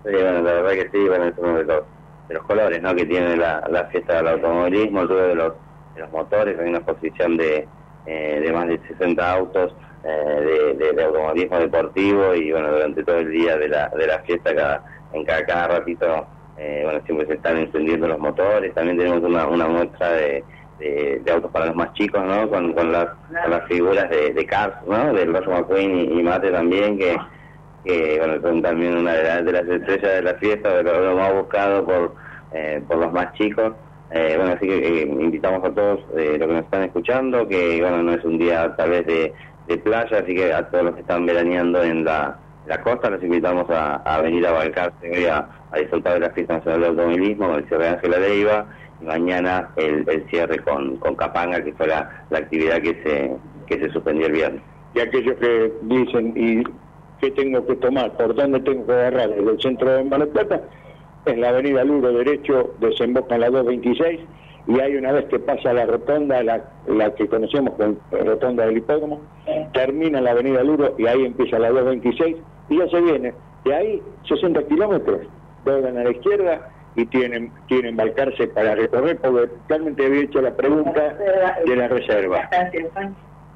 Sí, bueno, la verdad que sí, bueno, es uno de los, de los colores ¿no? que tiene la, la fiesta del automovilismo, el ruido de los, de los motores, hay una exposición de, eh, de más de 60 autos eh, de, de- de automovilismo deportivo y bueno, durante todo el día de la, de la fiesta, cada, en cada, cada ratito, eh, bueno, siempre se están encendiendo los motores, también tenemos una, una muestra de, de, autos para los más chicos, ¿no? Con, con, las, con las figuras de, de Cars, ¿no? Del Rayo McQueen y, Mate también, que que bueno, son también una de, las- de las estrellas de la fiesta, de lo, más buscado por, eh, por los más chicos. Eh, bueno, así que eh, invitamos a todos eh, los que nos están escuchando, que bueno, no es un día tal vez de, playa, así que a todos los que están veraneando en la, la costa los invitamos a, venir a Balcarce hoy a, a disfrutar de la fiesta nacional del automovilismo con el cierre de Ángela Leiva y mañana el, el cierre con, con Capanga, que fue la, la actividad que se, que se suspendió el viernes. Y aquellos que dicen, ¿y qué tengo que tomar? ¿Por dónde tengo que agarrar? Desde el centro de Mar Plata, en la avenida Luro derecho, desemboca en la 226, y hay una vez que pasa la rotonda, la, la que conocemos como rotonda del hipódromo, termina en la avenida Luro y ahí empieza la 226, y ya se viene De ahí, 60 kilómetros, a la izquierda y tienen tienen embarcarse para recorrer, porque realmente había hecho la pregunta de la reserva.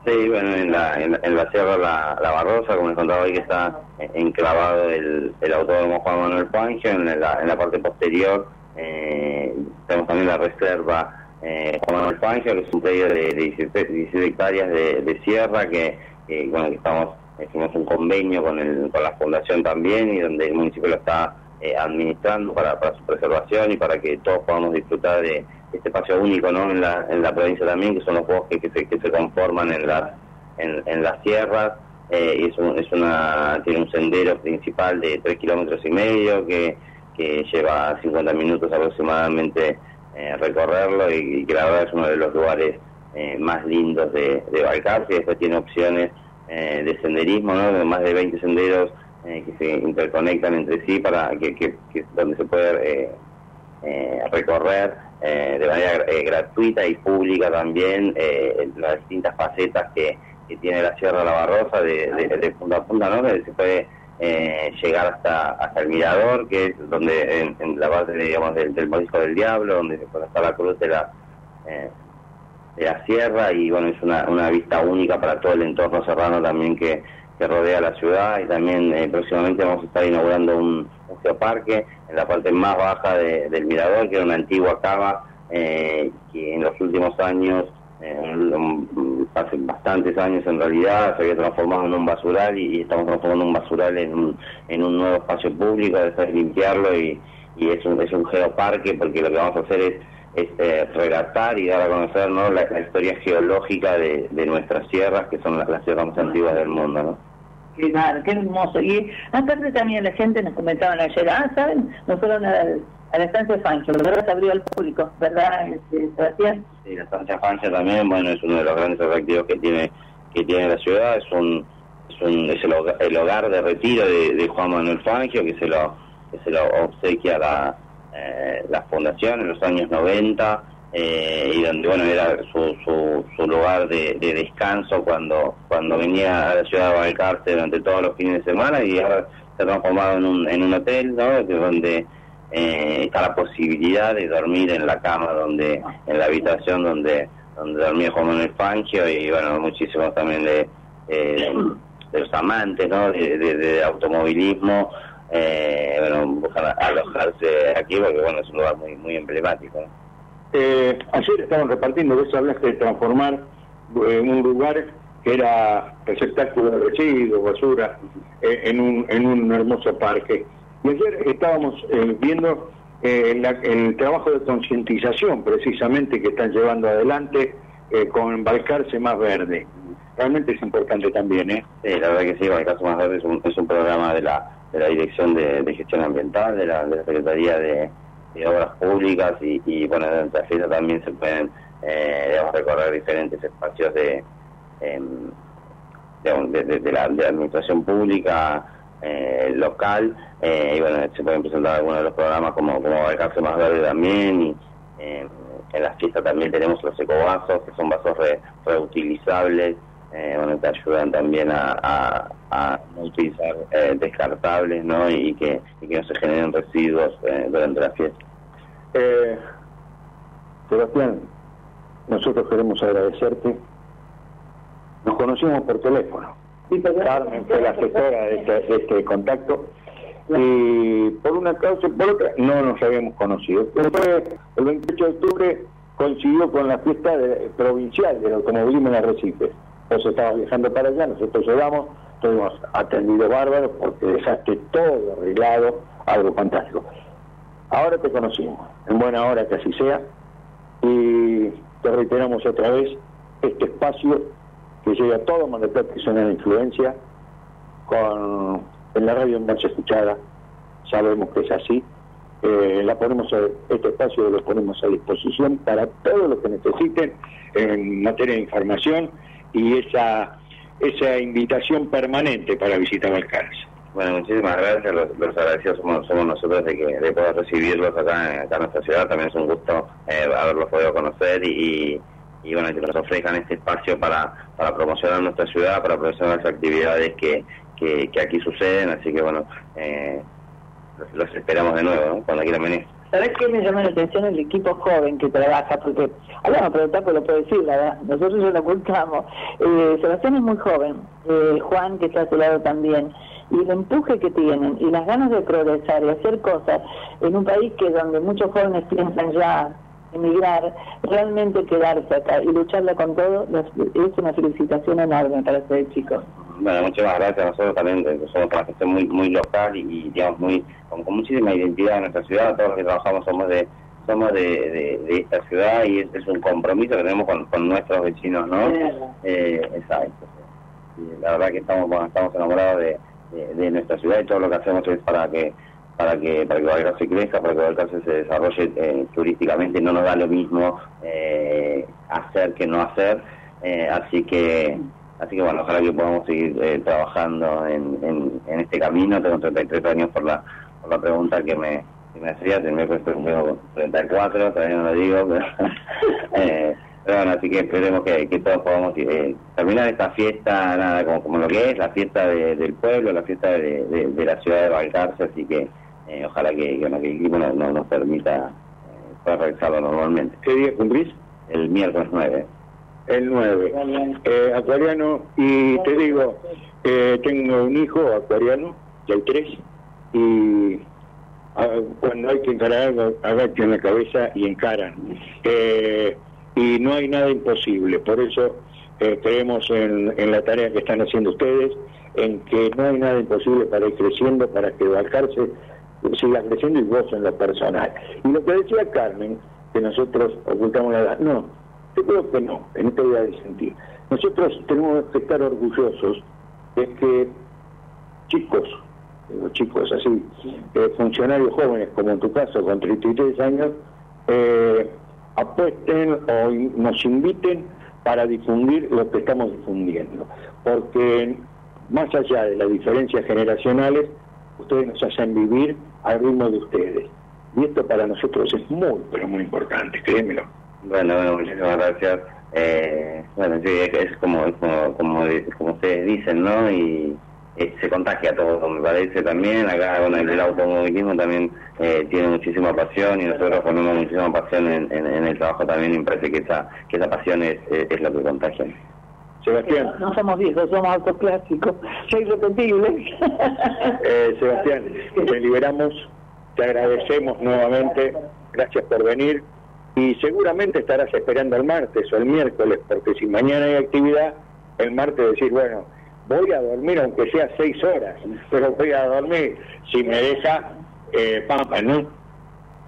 Sí, bueno, en la, en, en la Sierra La, Barrosa, como les contaba hoy, que está enclavado el, el autódromo Juan Manuel Fangio, en la, en la parte posterior eh, tenemos también la reserva eh, Juan Manuel Fangio, que es un predio de, de 17, 17 hectáreas de, sierra, que, que, bueno, que estamos, hicimos un convenio con, el, con la fundación también, y donde el municipio lo está eh, administrando para, para su preservación y para que todos podamos disfrutar de este espacio único ¿no? en, la, en la provincia también, que son los bosques que se, que se conforman en las, en, en las sierras. Eh, y es, un- es una, tiene un sendero principal de 3 kilómetros y medio que, que lleva 50 minutos aproximadamente eh, recorrerlo y, y que la verdad es uno de los lugares eh, más lindos de, de Balcarce después tiene opciones eh, de senderismo, ¿no? más de 20 senderos eh, que se interconectan entre sí para que, que- donde se puede eh, eh, recorrer eh, de manera eh, gratuita y pública también las distintas facetas que, tiene la Sierra de la Barrosa de, de- de punta a punta, ¿no? Que se puede eh, llegar hasta hasta el mirador, que es donde en, en la base digamos del, del Morisco del Diablo, donde se puede estar la cruz de la eh, de la sierra y bueno es una, una vista única para todo el entorno serrano también que, que rodea la ciudad y también eh, próximamente vamos a estar inaugurando un, geoparque en la parte más baja de- del mirador que era una antigua cava eh, que en los últimos años eh, hace bastantes años en realidad se había transformado en un basural y, estamos transformando un basural en un, en un nuevo espacio público, después limpiarlo y, y es, un, es un geoparque porque lo que vamos a hacer es, eh, relatar y dar a conocer ¿no? la, historia geológica de, de nuestras sierras, que son las, las sierras más antiguas del mundo. ¿no? Claro, qué hermoso. Y aparte también la gente nos comentaban ayer, ah, ¿saben? Nos fueron a la estancia Fangio, ¿verdad? Se abrió al público, ¿verdad, este, Sebastián? Sí, la estancia Francia también, bueno, es uno de los grandes atractivos que tiene que tiene la ciudad, es un es, un, es el, hogar, de retiro de, de Juan Manuel Fangio que se lo que se lo obsequia la, eh, la fundación en los años 90 eh, y donde bueno era su, su, su lugar de, de descanso cuando cuando venía a la ciudad de Valcarce durante todos los fines de semana y ahora se ha transformado en un, en un hotel, ¿no? Donde eh, está la posibilidad de dormir en la cama donde en la habitación donde donde dormía Juan Manuel Fangio y bueno muchísimos también de, eh, de los amantes ¿no? de, de- automovilismo eh, bueno buscan alojarse aquí porque bueno es un lugar muy muy emblemático. Eh, ayer estaban repartiendo, vos hablaste de transformar eh, un lugar que era receptáculo de residuos, basura, eh, en, un, en un hermoso parque. Y ayer estábamos eh, viendo la- el trabajo de concientización precisamente que están llevando adelante con embarcarse más verde. Realmente es importante también, ¿eh? La verdad que sí, caso más verde es un, es un programa de la, de la Dirección de, de Gestión Ambiental, de la, de la Secretaría de, de Obras Públicas y, y bueno, en la fiesta también se pueden eh, recorrer diferentes espacios de, em, de la, de la administración pública eh, local eh, y bueno, se pueden presentar algunos de los programas como, como Alcance Más Verde también y eh, en las fiestas también tenemos los ecovasos, que son vasos re- reutilizables, eh, bueno, te ayudan también a, a, a no utilizar eh, descartables, ¿no? Y que, y que no se generen residuos eh, durante la fiesta. Eh, Sebastián, nosotros queremos agradecerte. Nos conocimos por teléfono. Carmen fue la asesora de este, de este contacto y por una causa y por otra no nos habíamos conocido. Después, el 28 de octubre coincidió con la fiesta de- provincial del automovilismo en Arrecife. Vos estabas viajando para allá, nosotros llegamos, tuvimos atendido bárbaro porque dejaste todo arreglado, algo fantástico. Ahora te conocimos, en buena hora que así sea, y te reiteramos otra vez este espacio que llega a todo Mar del Plata que de influencia, con en la radio más escuchada, sabemos que es así, eh, la ponemos a- este espacio lo ponemos a disposición para todo lo que necesiten en materia de información y esa esa invitación permanente para visitar Balcarce. Bueno, muchísimas gracias. Los, los agradecidos somos, somos nosotros de, que, de poder recibirlos acá, en nuestra ciudad. También es un gusto eh, haberlos podido conocer y, y bueno, que nos ofrezcan este espacio para, para promocionar nuestra ciudad, para promocionar las actividades que, que, aquí suceden, así que bueno, eh, los, esperamos de nuevo, cuando quieran venir. ¿Sabes qué me llama la atención el equipo joven que trabaja? Porque, hablamos, pero Taco lo puede decir, la verdad, nosotros ya lo ocultamos. Eh, Sebastián es muy joven, eh, Juan que está a su lado también, y el empuje que tienen y las ganas de progresar y hacer cosas en un país que donde muchos jóvenes piensan ya emigrar, realmente quedarse acá y lucharla con todo, es una felicitación enorme para ustedes chicos. Bueno, muchas gracias. Nosotros también somos una gestión muy muy local y, digamos muy con, con muchísima identidad en nuestra ciudad. Todos los que trabajamos somos de somos de, de, de esta ciudad y este es un compromiso que tenemos con, con nuestros vecinos, ¿no? Eh, exacto. Y la verdad que estamos bueno, estamos enamorados de, de, de nuestra ciudad y todo lo que hacemos es para que para que para que Valcarce crezca, para que Valcarce se desarrolle eh, turísticamente. No nos da lo mismo eh, hacer que no hacer, eh, así que Así que bueno, ojalá que podamos seguir eh, trabajando en, en, en, este camino. Tengo 33 años por la, por la pregunta que me, que me. El miércoles cumplo 34, todavía no lo digo. Pero, <laughs> eh, pero bueno, así que esperemos que, que todos podamos eh, terminar esta fiesta, nada como, como lo que es, la fiesta de, del pueblo, la fiesta de, de, de, la ciudad de Balcarce. Así que eh, ojalá que, que, que el equipo no, no nos permita eh, poder realizarlo normalmente. ¿Qué día cumplís? El miércoles 9 el 9. Eh, acuariano, y te digo, eh, tengo un hijo acuariano, hay tres, y a, cuando hay que encarar algo, agachan la cabeza y encaran. Eh, y no hay nada imposible, por eso creemos en, en, la tarea que están haciendo ustedes, en que no hay nada imposible para ir creciendo, para que Balcarce siga creciendo y vos en lo personal. Y lo que decía Carmen, que nosotros ocultamos la edad, no, yo creo que no, en esta idea de sentir. Nosotros tenemos que estar orgullosos de que chicos, digo chicos así, eh, funcionarios jóvenes, como en tu caso, con 33 años, eh, apuesten o nos inviten para difundir lo que estamos difundiendo. Porque más allá de las diferencias generacionales, ustedes nos hacen vivir al ritmo de ustedes. Y esto para nosotros es muy, pero muy importante, créemelo. Bueno, bueno, muchísimas gracias. Eh, bueno, sí, es como, como, como, como ustedes dicen, ¿no? Y eh, se contagia todo, me parece también. Acá, bueno, el, automovilismo también eh, tiene muchísima pasión y nosotros ponemos muchísima pasión en, en, en, el trabajo también y me parece que esa, que esa pasión es, es, es lo que contagia. Sebastián. No somos viejos, somos autoclásicos, soy irrepetible. eh, Sebastián, te liberamos, te agradecemos nuevamente, gracias por venir y seguramente estarás esperando el martes o el miércoles, porque si mañana hay actividad, el martes decir, bueno, voy a dormir aunque sea seis horas, pero voy a dormir si me deja eh, Pampa, ¿no?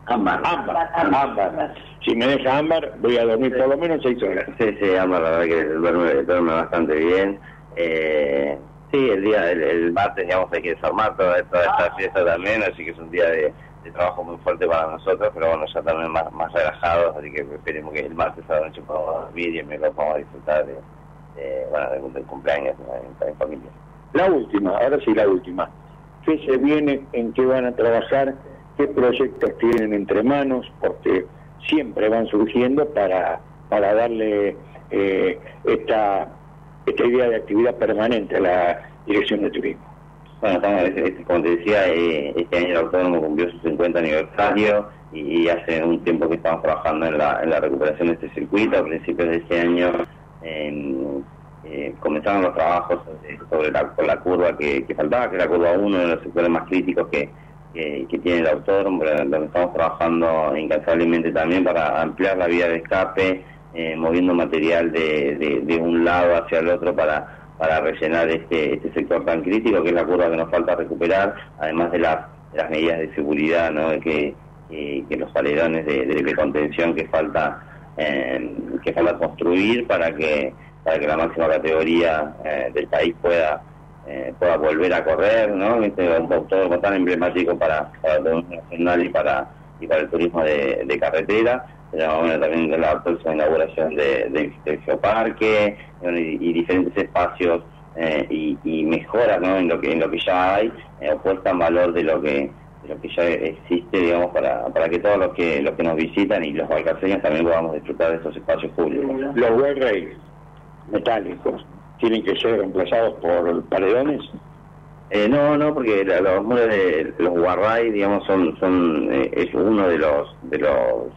Ámbar. Ámbar, ámbar. Si me deja ámbar, voy a dormir por lo menos seis horas. Sí, sí, ámbar, la verdad que duerme, duerme bastante bien. Eh, sí, el día, el, el, martes, digamos, hay que desarmar toda, toda esta fiesta también, así que es un día de, de trabajo muy fuerte para nosotros, pero bueno, ya también más, más relajados, así que esperemos que el martes a la noche podamos dormir y el miércoles podamos disfrutar de, de, bueno, del, del cumpleaños en, en, familia. La última, ahora sí la última. ¿Qué se viene? ¿En qué van a trabajar? ¿Qué proyectos tienen entre manos? Porque siempre van surgiendo para, para darle eh, esta, esta idea de actividad permanente a la Dirección de Turismo. Bueno, estamos, como te decía, eh, este año el autónomo cumplió su 50 aniversario y, hace un tiempo que estamos trabajando en la, en la recuperación de este circuito. A principios de este año eh, comenzaron los trabajos sobre la, curva que, faltaba, que era la curva 1, de los sectores más críticos que, tiene el autódromo, donde estamos trabajando incansablemente también para ampliar la vía de escape, eh, moviendo material de, de un lado hacia el otro para para rellenar este, este sector tan crítico que es la curva que nos falta recuperar, además de, la, de las medidas de seguridad, ¿no? que, que, los alerones de, contención que falta eh, que falta construir para que para que la máxima categoría eh, del país pueda eh, pueda volver a correr, ¿no? Este es un tan emblemático para, para el turismo nacional y para y para el turismo de carretera bueno, también de la próxima inauguración de, de, del geoparque y, y, diferentes espacios eh, y, y, mejoras ¿no? en lo que en lo que ya hay eh, puesta en valor de lo que de lo que ya existe digamos para, para que todos los que los que nos visitan y los balcarceños también podamos disfrutar de estos espacios públicos. Los rails metálicos tienen que ser reemplazados por paredones Eh, no, no, porque la- los muros de los Guarray, digamos, son, son eh, es uno de los, de los,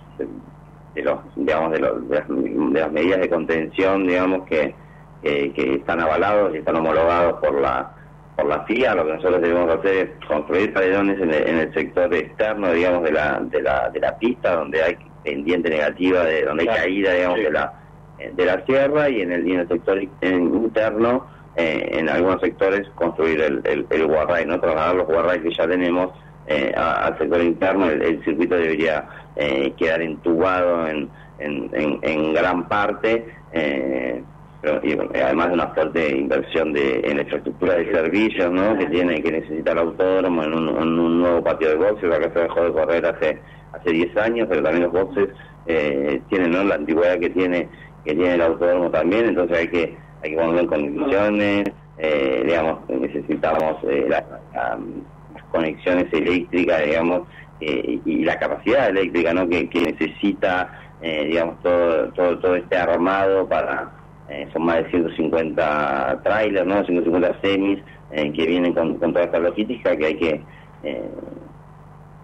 de, los, digamos, de, los, de, las, de las medidas de contención, digamos, que, que, que están avalados y están homologados por la por la FIA. Lo que nosotros debemos hacer es construir paredones en el, en el sector externo, digamos, de la, de la, de la pista, donde hay pendiente negativa, de donde hay caída, digamos, de la de la sierra y en el, y en el sector interno, eh, en algunos sectores, construir el, el, el guarray, ¿no? Trasladar los guarray que ya tenemos eh, al sector interno. El, el circuito debería eh, quedar entubado en, en, en, gran parte. eh, y, además de una fuerte inversión de, en la infraestructura de servicios ¿no? que tiene que necesita el autódromo en un, en un nuevo patio de boxes acá se dejó de correr hace hace 10 años pero también los boxes eh, tienen ¿no? la antigüedad que tiene que tiene el autódromo también entonces hay que hay que ponerlo en condiciones eh, digamos necesitamos eh, la- la- las conexiones eléctricas digamos eh, y la capacidad eléctrica ¿no? que, que necesita eh, digamos todo, todo todo este armado para eh, son más de 150 trailers, ¿no? 150 semis eh, que vienen con, con toda esta logística que hay que, eh,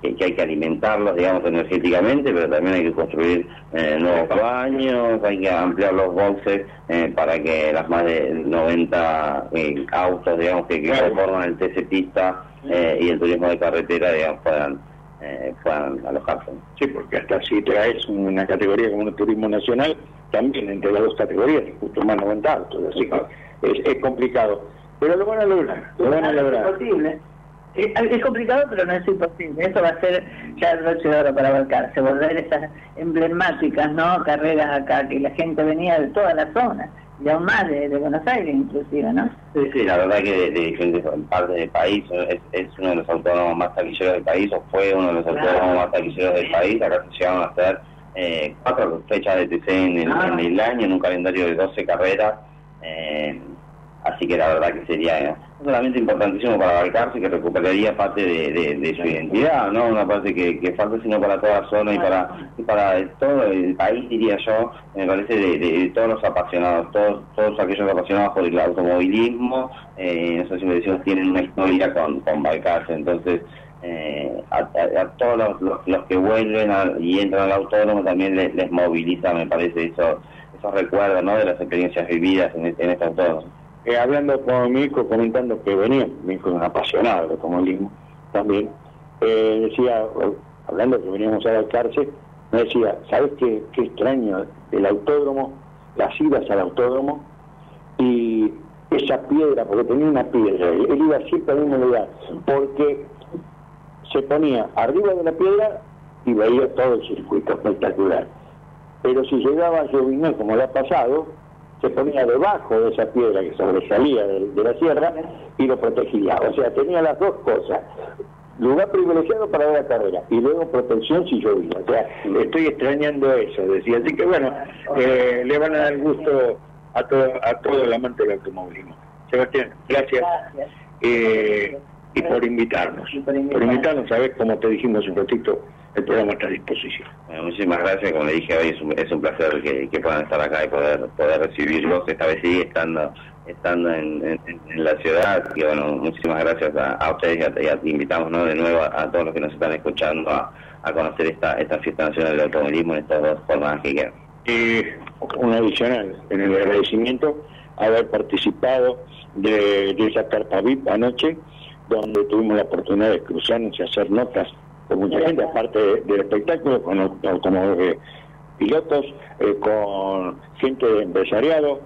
que, que hay que alimentarlos, digamos, energéticamente, pero también hay que construir eh, nuevos baños, hay que ampliar los boxes eh, para que las más de 90 eh, autos, digamos, que, que conforman el TC Pista eh, y el turismo de carretera, digamos, puedan, eh, puedan alojarse. Sí, porque hasta si traes una categoría como un turismo nacional, también entre las dos categorías, justo más 90 autos, así que es, es complicado. Pero lo van a lograr, lo van a Es lograr. imposible. Es, es complicado, pero no es imposible. Eso va a ser ya el broche de oro para abarcarse, volver esas emblemáticas no carreras acá, que la gente venía de toda la zona, y aún más de, de Buenos Aires inclusive, ¿no? Sí, sí, la verdad que de, de diferentes partes del país es, es uno de los autónomos más taquilleros del país, o fue uno de los autónomos más taquilleros del país. Acá se llegaron a hacer eh, cuatro fechas de TC en el, en el año, en un calendario de 12 carreras. eh, así que la verdad que sería eh, no solamente importantísimo para Balcarce, que recuperaría parte de, de- de su identidad, no una parte que, que falta, sino para toda la zona y para, y para todo el país, diría yo, me parece, de, todos los apasionados, todos, todos aquellos apasionados por el automovilismo, eh, nosotros siempre decimos, tienen una historia con, con Balcarce, entonces eh, a, a- a todos los, los- los que vuelven a- y entran al autónomo también les, les moviliza, me parece, eso, esos recuerdos ¿no? de las experiencias vividas en, este- en este autónomo. Eh, hablando con mi hijo, comentando que venía, mi hijo es un apasionado del automovilismo también, eh, decía, hablando que veníamos a cárcel, me decía, ¿sabes qué, qué extraño el autódromo, las idas al autódromo y esa piedra, porque tenía una piedra, él él iba siempre al mismo lugar, porque se ponía arriba de la piedra y veía todo el circuito espectacular. Pero si llegaba a llovinar como le ha pasado, se ponía debajo de esa piedra que sobresalía de, de la sierra y lo protegía. O sea, tenía las dos cosas. Lugar privilegiado para ver la carrera y luego protección si llovía. O sea, estoy extrañando eso, decía. Así que bueno, eh, le van a dar gusto a todo, a todo el amante del automovilismo. Sebastián, gracias. Eh, y por invitarnos. Por invitarnos, sabes, como te dijimos un ratito, el programa está a disposición. Bueno, muchísimas gracias, como le dije hoy, es un, es un placer que, que puedan estar acá y poder poder recibirlos. Esta vez sí, estando estando en, en- en la ciudad. Y bueno, muchísimas gracias a, a ustedes y, a- y a- invitamos ¿no? de nuevo a, a todos los que nos están escuchando a, a conocer esta, esta fiesta nacional del automovilismo en estas dos jornadas que quedan. Y un adicional en el agradecimiento haber participado de, de esa carpa VIP anoche, donde tuvimos la oportunidad de cruzarnos y hacer notas con mucha gente, aparte de- del espectáculo, con como eh, pilotos, eh, con gente de empresariado,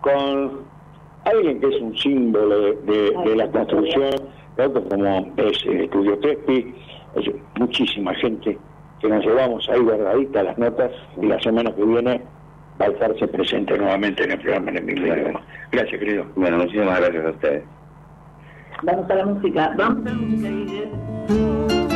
con alguien que es un símbolo de, de- de la construcción, otro como es el Estudio Crespi, es muchísima gente que nos llevamos ahí guardadita las notas y la semana que viene va a estarse presente nuevamente en el programa en el idioma. Gracias, querido. Bueno, muchísimas gracias a ustedes. Vamos a la música. Vamos a la música,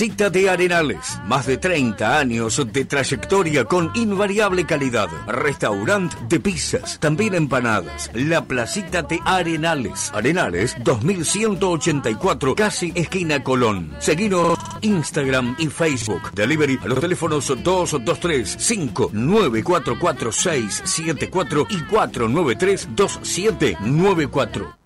Placita de Arenales, más de 30 años de trayectoria con invariable calidad. Restaurante de pizzas, también empanadas. La Placita de Arenales, Arenales 2184, casi esquina Colón. Seguinos Instagram y Facebook. Delivery a los teléfonos 223 5944 674 y 493 2794.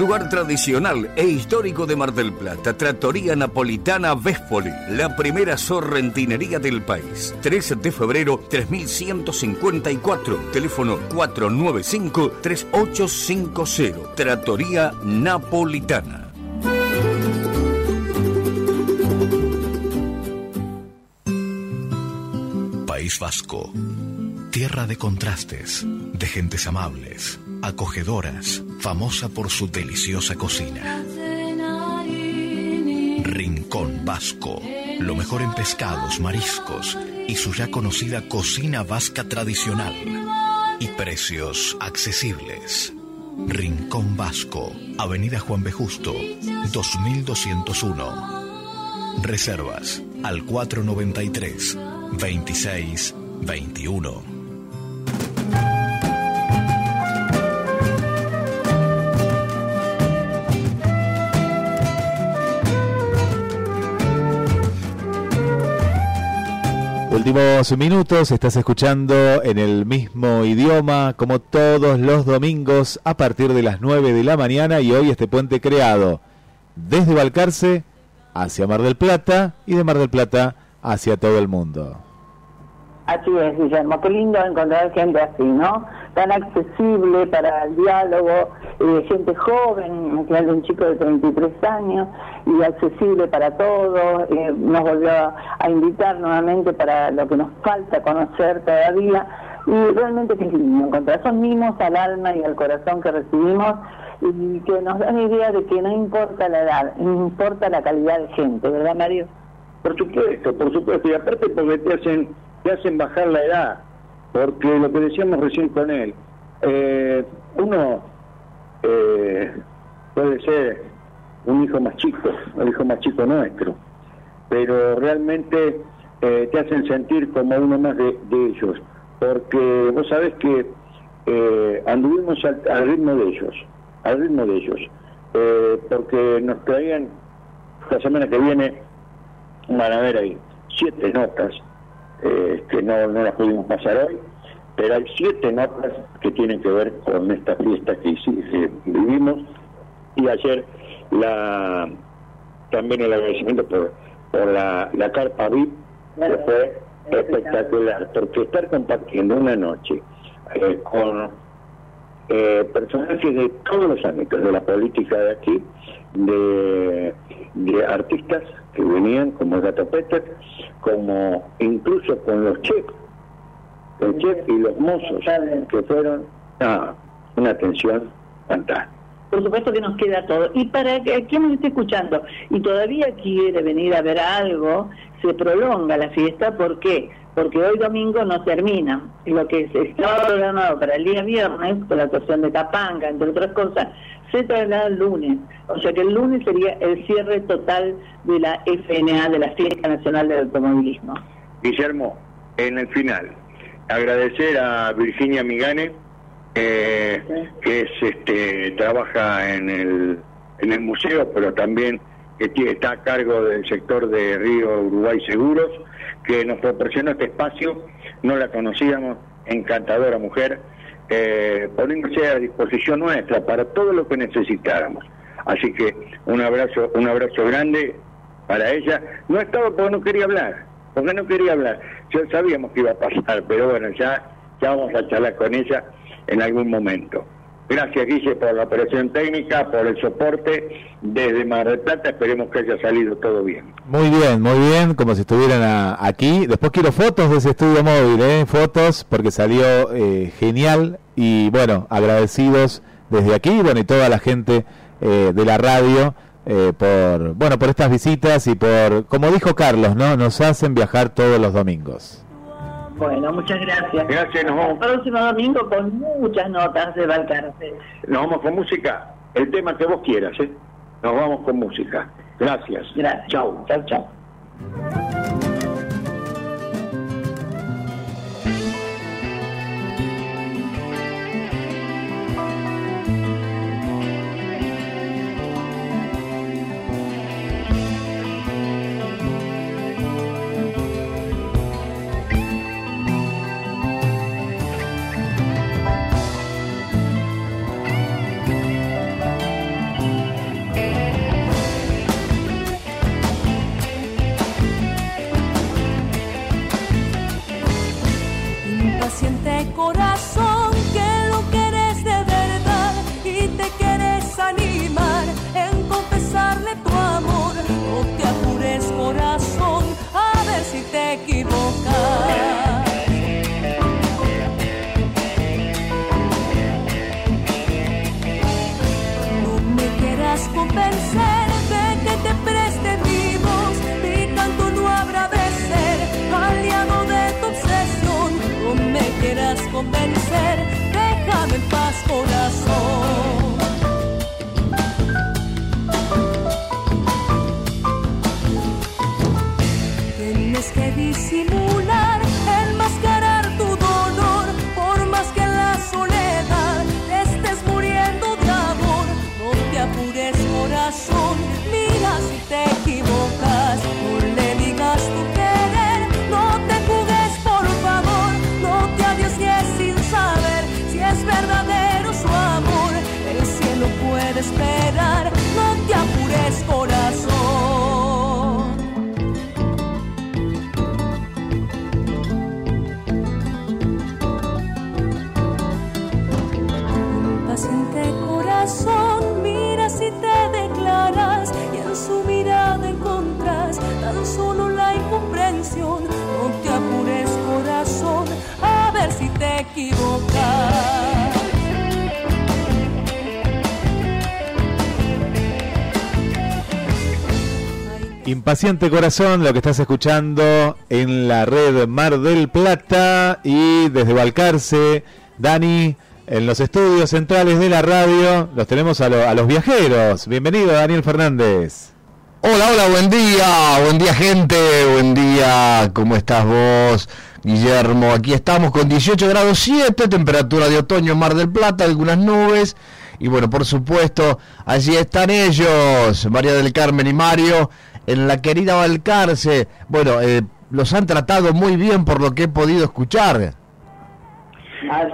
Lugar tradicional e histórico de Mar del Plata, Trattoria Napolitana Véspoli, la primera sorrentinería del país. 13 de febrero 3154, teléfono 495-3850, Trattoria Napolitana. País Vasco. Tierra de contrastes, de gentes amables, acogedoras, famosa por su deliciosa cocina. Rincón Vasco. Lo mejor en pescados, mariscos y su ya conocida cocina vasca tradicional. Y precios accesibles. Rincón Vasco. Avenida Juan B. Justo, 2201. Reservas al 493 26 21. Últimos minutos, estás escuchando en el mismo idioma como todos los domingos a partir de las 9 de la mañana y hoy este puente creado desde Balcarce hacia Mar del Plata y de Mar del Plata hacia todo el mundo. Así es, Guillermo. Qué lindo encontrar gente así, ¿no? Tan accesible para el diálogo, eh, gente joven, quedé un chico de 33 años, y accesible para todos. eh, nos volvió a, invitar nuevamente para lo que nos falta conocer todavía. Y realmente es lindo encontrar esos mimos al alma y al corazón que recibimos y que nos dan idea de que no importa la edad, importa la calidad de gente, ¿verdad, Mario? Por supuesto, por supuesto, y aparte porque te hacen, te hacen bajar la edad, porque lo que decíamos recién con él, eh, uno eh, puede ser un hijo más chico, el hijo más chico nuestro, pero realmente eh, te hacen sentir como uno más de, ellos, porque vos sabés que eh, anduvimos al, al ritmo de ellos, al ritmo de ellos, eh, porque nos traían la semana que viene van a ver ahí siete notas eh, que no, no las pudimos pasar hoy, pero hay siete notas que tienen que ver con esta fiesta que, vivimos. Y ayer la también el agradecimiento por, por la, la carpa VIP que fue espectacular, porque estar compartiendo una noche eh, con eh, personajes de todos los ámbitos, de la política de aquí, de, de artistas que venían como Gato Peter, como incluso con los chefs, el chef y los mozos que fueron ah, una atención fantástica, por supuesto que nos queda todo. Y para quien nos esté escuchando y todavía quiere venir a ver algo, se prolonga la fiesta, ¿por qué? Porque hoy domingo no termina. Lo que estaba programado para el día viernes, con la actuación de Capanga, entre otras cosas, se traslada el lunes. O sea que el lunes sería el cierre total de la FNA, de la Fiesta Nacional del Automovilismo. Guillermo, en el final, agradecer a Virginia Migane, eh, que es este trabaja en el, en el museo, pero también está a cargo del sector de Río Uruguay Seguros, que nos proporcionó este espacio, no la conocíamos, encantadora mujer, eh, poniéndose a disposición nuestra para todo lo que necesitáramos. Así que un abrazo, un abrazo grande para ella. No estaba porque no quería hablar, porque no quería hablar. Ya sabíamos que iba a pasar, pero bueno, ya, ya vamos a charlar con ella en algún momento. Gracias, Guille, por la operación técnica, por el soporte desde Mar del Plata. Esperemos que haya salido todo bien. Muy bien, muy bien, como si estuvieran a- aquí. Después quiero fotos de ese estudio móvil, ¿eh? fotos, porque salió eh, genial. Y bueno, agradecidos desde aquí, bueno, y toda la gente eh, de la radio eh, por, bueno, por estas visitas y por, como dijo Carlos, ¿no? Nos hacen viajar todos los domingos. Bueno, muchas gracias. Gracias, nos vamos. El próximo domingo con muchas notas de Balcarce. Nos vamos con música, el tema que vos quieras, ¿eh? Nos vamos con música. Gracias. Gracias. Chau. Chau, chau. Impaciente Corazón, lo que estás escuchando en la red Mar del Plata y desde Balcarce, Dani, en los estudios centrales de la radio, los tenemos a, lo- a los viajeros. Bienvenido, Daniel Fernández. Hola, hola, buen día, buen día gente, buen día, ¿cómo estás vos? Guillermo, aquí estamos con 18 grados 7, temperatura de otoño Mar del Plata, algunas nubes, y bueno, por supuesto, allí están ellos, María del Carmen y Mario, en la querida Balcarce. Bueno, eh, los han tratado muy bien por lo que he podido escuchar.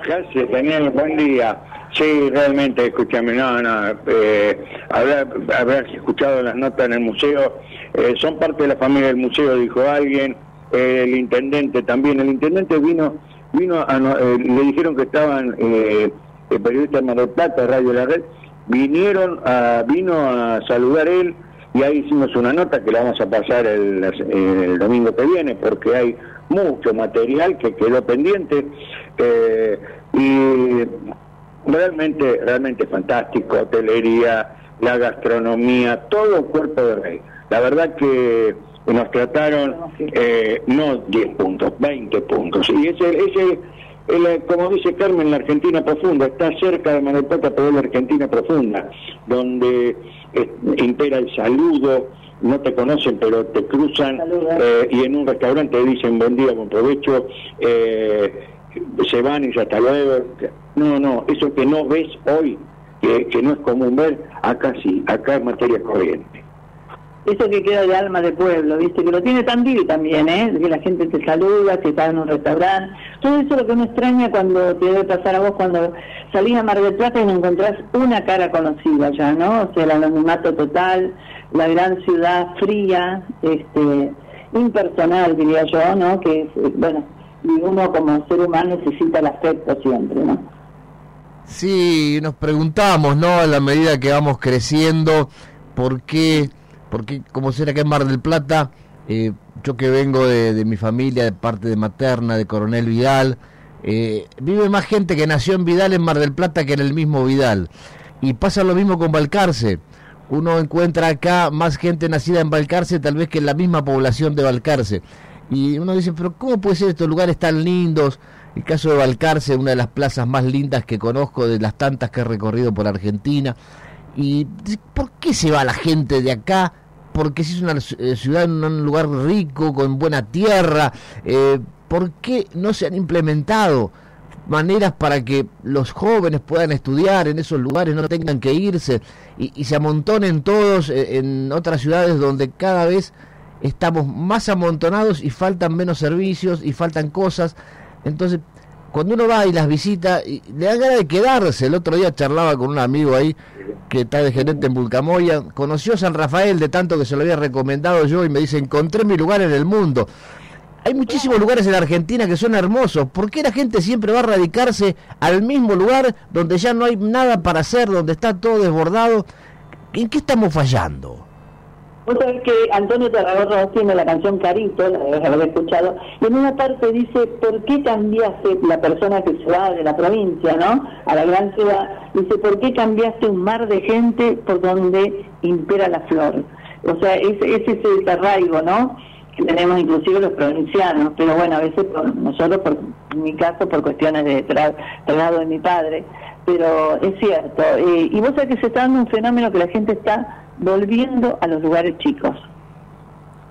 Gracias, Daniel, buen día. Sí, realmente, escúchame, no, no, eh, habrá- habrás escuchado las notas en el museo, eh, son parte de la familia del museo, dijo alguien, eh, el intendente también, el intendente vino, vino a, eh, le dijeron que estaban eh, periodistas de Mar del Plata, Radio La Red, vinieron, a, vino a saludar él y ahí hicimos una nota que la vamos a pasar el, el domingo que viene porque hay mucho material que quedó pendiente eh, y realmente, realmente fantástico, hotelería, la gastronomía, todo cuerpo de rey. La verdad que nos trataron eh, no 10 puntos, 20 puntos. Y ese, ese el, como dice Carmen, la Argentina profunda, está cerca de Mar del Plata, pero es la Argentina profunda, donde eh, impera el saludo, no te conocen, pero te cruzan eh, y en un restaurante dicen buen día, buen provecho, eh, se van y ya hasta luego. No, no, eso que no ves hoy, que, que no es común ver, acá sí, acá es materia corriente eso que queda de alma de pueblo, ¿viste? Que lo tiene Tandil también, ¿eh? Que la gente te saluda, si estás en un restaurante. Todo eso es lo que uno extraña cuando te debe pasar a vos, cuando salís a Mar del Plata y no encontrás una cara conocida ya, ¿no? O sea, el anonimato total, la gran ciudad fría, este, impersonal, diría yo, ¿no? Que, bueno, y uno como ser humano necesita el afecto siempre, ¿no? Sí, nos preguntamos, ¿no? A la medida que vamos creciendo, ¿por qué porque como será que en Mar del Plata, eh, yo que vengo de, mi familia, de parte de materna, de Coronel Vidal, eh, vive más gente que nació en Vidal en Mar del Plata que en el mismo Vidal. Y pasa lo mismo con Balcarce. Uno encuentra acá más gente nacida en Balcarce tal vez que en la misma población de Balcarce. Y uno dice, pero ¿cómo puede ser estos lugares tan lindos? El caso de Balcarce, una de las plazas más lindas que conozco, de las tantas que he recorrido por Argentina. ¿Y por qué se va la gente de acá? Porque si es una eh, ciudad en un lugar rico, con buena tierra, eh, ¿por qué no se han implementado maneras para que los jóvenes puedan estudiar en esos lugares, no tengan que irse y, se amontonen todos eh, en otras ciudades donde cada vez estamos más amontonados y faltan menos servicios y faltan cosas? Entonces, cuando uno va y las visita, le da ganas de quedarse. El otro día charlaba con un amigo ahí que está de gerente en Bulcamoya, conoció San Rafael de tanto que se lo había recomendado yo y me dice, encontré mi lugar en el mundo. Hay muchísimos lugares en Argentina que son hermosos. ¿Por qué la gente siempre va a radicarse al mismo lugar donde ya no hay nada para hacer, donde está todo desbordado? ¿En qué estamos fallando? Vos sabés que Antonio Tarragorro tiene la canción Carito, la debes haber escuchado, y en una parte dice, ¿por qué cambiaste la persona que se va de la provincia, ¿no? A la gran ciudad. Dice, ¿por qué cambiaste un mar de gente por donde impera la flor? O sea, ese, ese es el arraigo, ¿no? Que tenemos inclusive los provincianos, pero bueno, a veces nosotros, por en mi caso, por cuestiones de traslado de mi padre, pero es cierto. Eh, y vos sabés que se está dando un fenómeno que la gente está volviendo a los lugares chicos.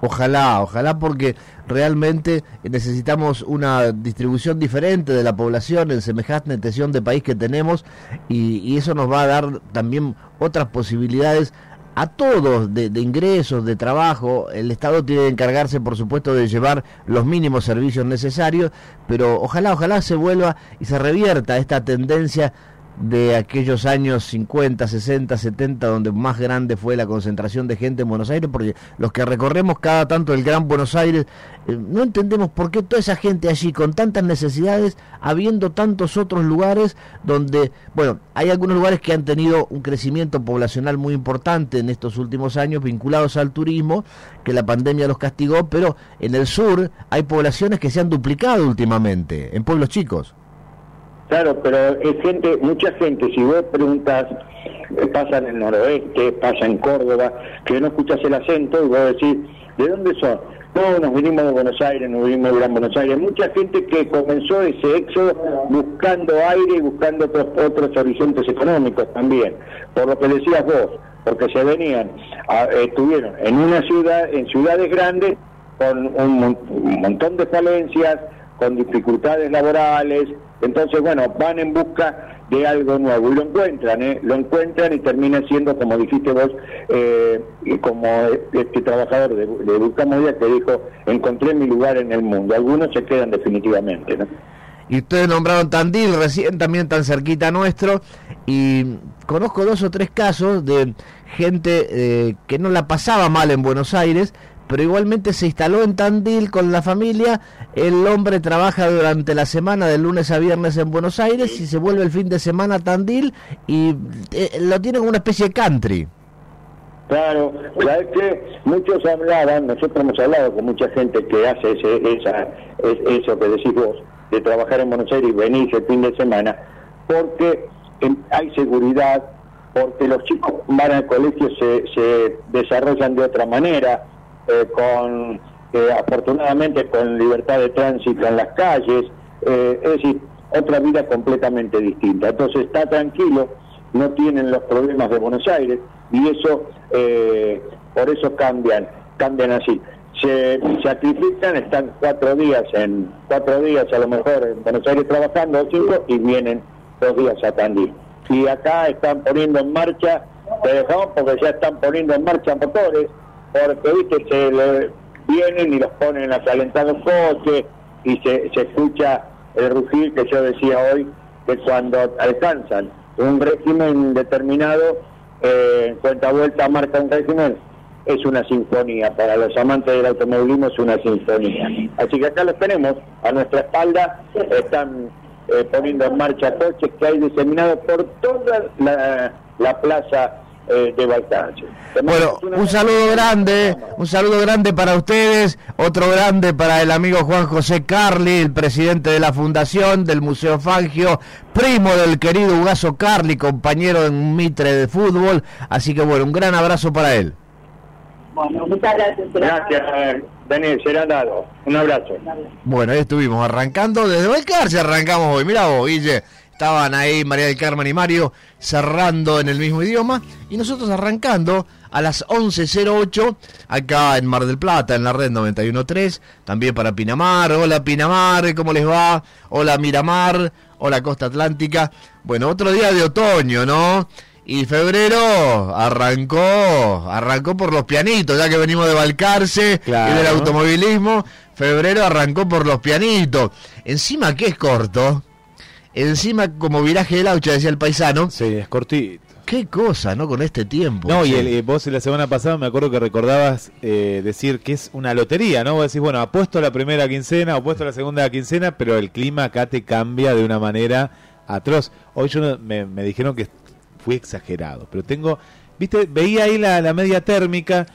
Ojalá, ojalá porque realmente necesitamos una distribución diferente de la población en semejante extensión de país que tenemos y, eso nos va a dar también otras posibilidades a todos de, de, ingresos, de trabajo. El Estado tiene que encargarse, por supuesto, de llevar los mínimos servicios necesarios, pero ojalá, ojalá se vuelva y se revierta esta tendencia de aquellos años 50, 60, 70, donde más grande fue la concentración de gente en Buenos Aires, porque los que recorremos cada tanto el Gran Buenos Aires, eh, no entendemos por qué toda esa gente allí, con tantas necesidades, habiendo tantos otros lugares donde, bueno, hay algunos lugares que han tenido un crecimiento poblacional muy importante en estos últimos años, vinculados al turismo, que la pandemia los castigó, pero en el sur hay poblaciones que se han duplicado últimamente, en pueblos chicos. Claro, pero es gente, mucha gente, si vos preguntas, eh, pasa en el noroeste, pasa en Córdoba, que no escuchas el acento y vos decís, ¿de dónde son? No, nos vinimos de Buenos Aires, nos vinimos de Gran Buenos Aires. Mucha gente que comenzó ese éxodo buscando aire y buscando otros, otros horizontes económicos también, por lo que decías vos, porque se venían, estuvieron en una ciudad, en ciudades grandes, con un montón de falencias, con dificultades laborales, entonces, bueno, van en busca de algo nuevo y lo encuentran, ¿eh? lo encuentran y termina siendo, como dijiste vos, eh, como este trabajador de, de que dijo, encontré mi lugar en el mundo. Algunos se quedan definitivamente, ¿no? Y ustedes nombraron Tandil recién, también tan cerquita nuestro, y conozco dos o tres casos de gente eh, que no la pasaba mal en Buenos Aires, pero igualmente se instaló en Tandil con la familia. El hombre trabaja durante la semana de lunes a viernes en Buenos Aires y se vuelve el fin de semana a Tandil y eh, lo tiene como una especie de country. Claro, sabes que muchos hablaban, nosotros hemos hablado con mucha gente que hace ese, esa, eso que decís vos, de trabajar en Buenos Aires y venir el fin de semana, porque en- hay seguridad, porque los chicos van al colegio, se, se desarrollan de otra manera, eh, con eh, afortunadamente con libertad de tránsito en las calles, eh, es decir, otra vida completamente distinta. Entonces está tranquilo, no tienen los problemas de Buenos Aires y eso, por eso cambian, cambian así. Se sacrifican, están cuatro días en cuatro días a lo mejor en Buenos Aires trabajando cinco y vienen dos días a Tandil. Y acá están poniendo en marcha, te dejamos porque ya están poniendo en marcha motores, porque viste se le- vienen y los ponen a calentar los coches y se, se escucha el rugir que yo decía hoy, que cuando alcanzan un régimen determinado, eh, en cuenta vuelta marca un régimen, es una sinfonía. Para los amantes del automovilismo es una sinfonía. Así que acá los tenemos, a nuestra espalda, están eh, poniendo en marcha coches que hay diseminados por toda la, la plaza eh, de Balcarce. Bueno, un saludo grande, un saludo grande para ustedes, otro grande para el amigo Juan José Carli, el presidente de la fundación del Museo Fangio, primo del querido Ugaso Carli, compañero en un mitre de fútbol, así que bueno, un gran abrazo para él. Bueno, muchas gracias. Gracias, eh, Daniel, será dado. Un abrazo. Bueno, ahí estuvimos arrancando desde Valcarce, arrancamos hoy. Mira vos, Guille, estaban ahí María del Carmen y Mario cerrando en el mismo idioma y nosotros arrancando a las 11.08 acá en Mar del Plata, en la red 91.3, también para Pinamar. Hola Pinamar, ¿cómo les va? Hola Miramar, hola Costa Atlántica. Bueno, otro día de otoño, ¿no? Y febrero arrancó, arrancó por los pianitos, ya que venimos de Balcarce y del automovilismo, febrero arrancó por los pianitos. Encima que es corto, encima como viraje de laucha, decía el paisano. Sí, es cortito. Qué cosa, ¿no? Con este tiempo. No, y el- vos la semana pasada me acuerdo que recordabas eh, decir que es una lotería, ¿no? Vos decís, bueno, apuesto la primera quincena, apuesto la segunda quincena, pero el clima acá te cambia de una manera atroz. Hoy yo me, me dijeron que fui exagerado, pero tengo, viste, veía ahí la, la media térmica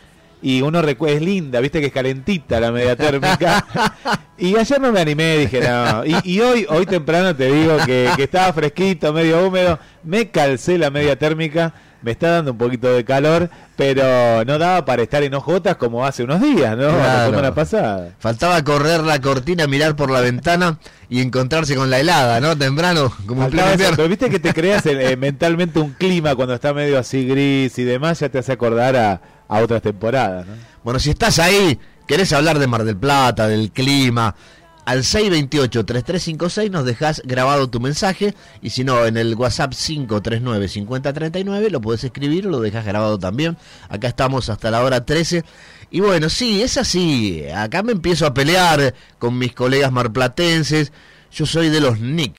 y uno recuerda, es linda, viste que es calentita la media térmica. <laughs> y ayer no me animé, dije, no. Y, y hoy, hoy temprano te digo que, que estaba fresquito, medio húmedo, me calcé la media térmica, me está dando un poquito de calor, pero no daba para estar en ojotas como hace unos días, ¿no? La semana pasada. Faltaba correr la cortina, mirar por la ventana y encontrarse con la helada, ¿no? Temprano, como en pleno pero viste que te creas eh, <laughs> mentalmente un clima cuando está medio así gris y demás, ya te hace acordar a, a otras temporadas, ¿no? Bueno, si estás ahí, querés hablar de Mar del Plata, del clima, al 628-3356 nos dejás grabado tu mensaje y si no, en el WhatsApp 539-5039 lo podés escribir o lo dejas grabado también. Acá estamos hasta la hora 13. Y bueno, sí, es así. Acá me empiezo a pelear con mis colegas marplatenses. Yo soy de los Knicks.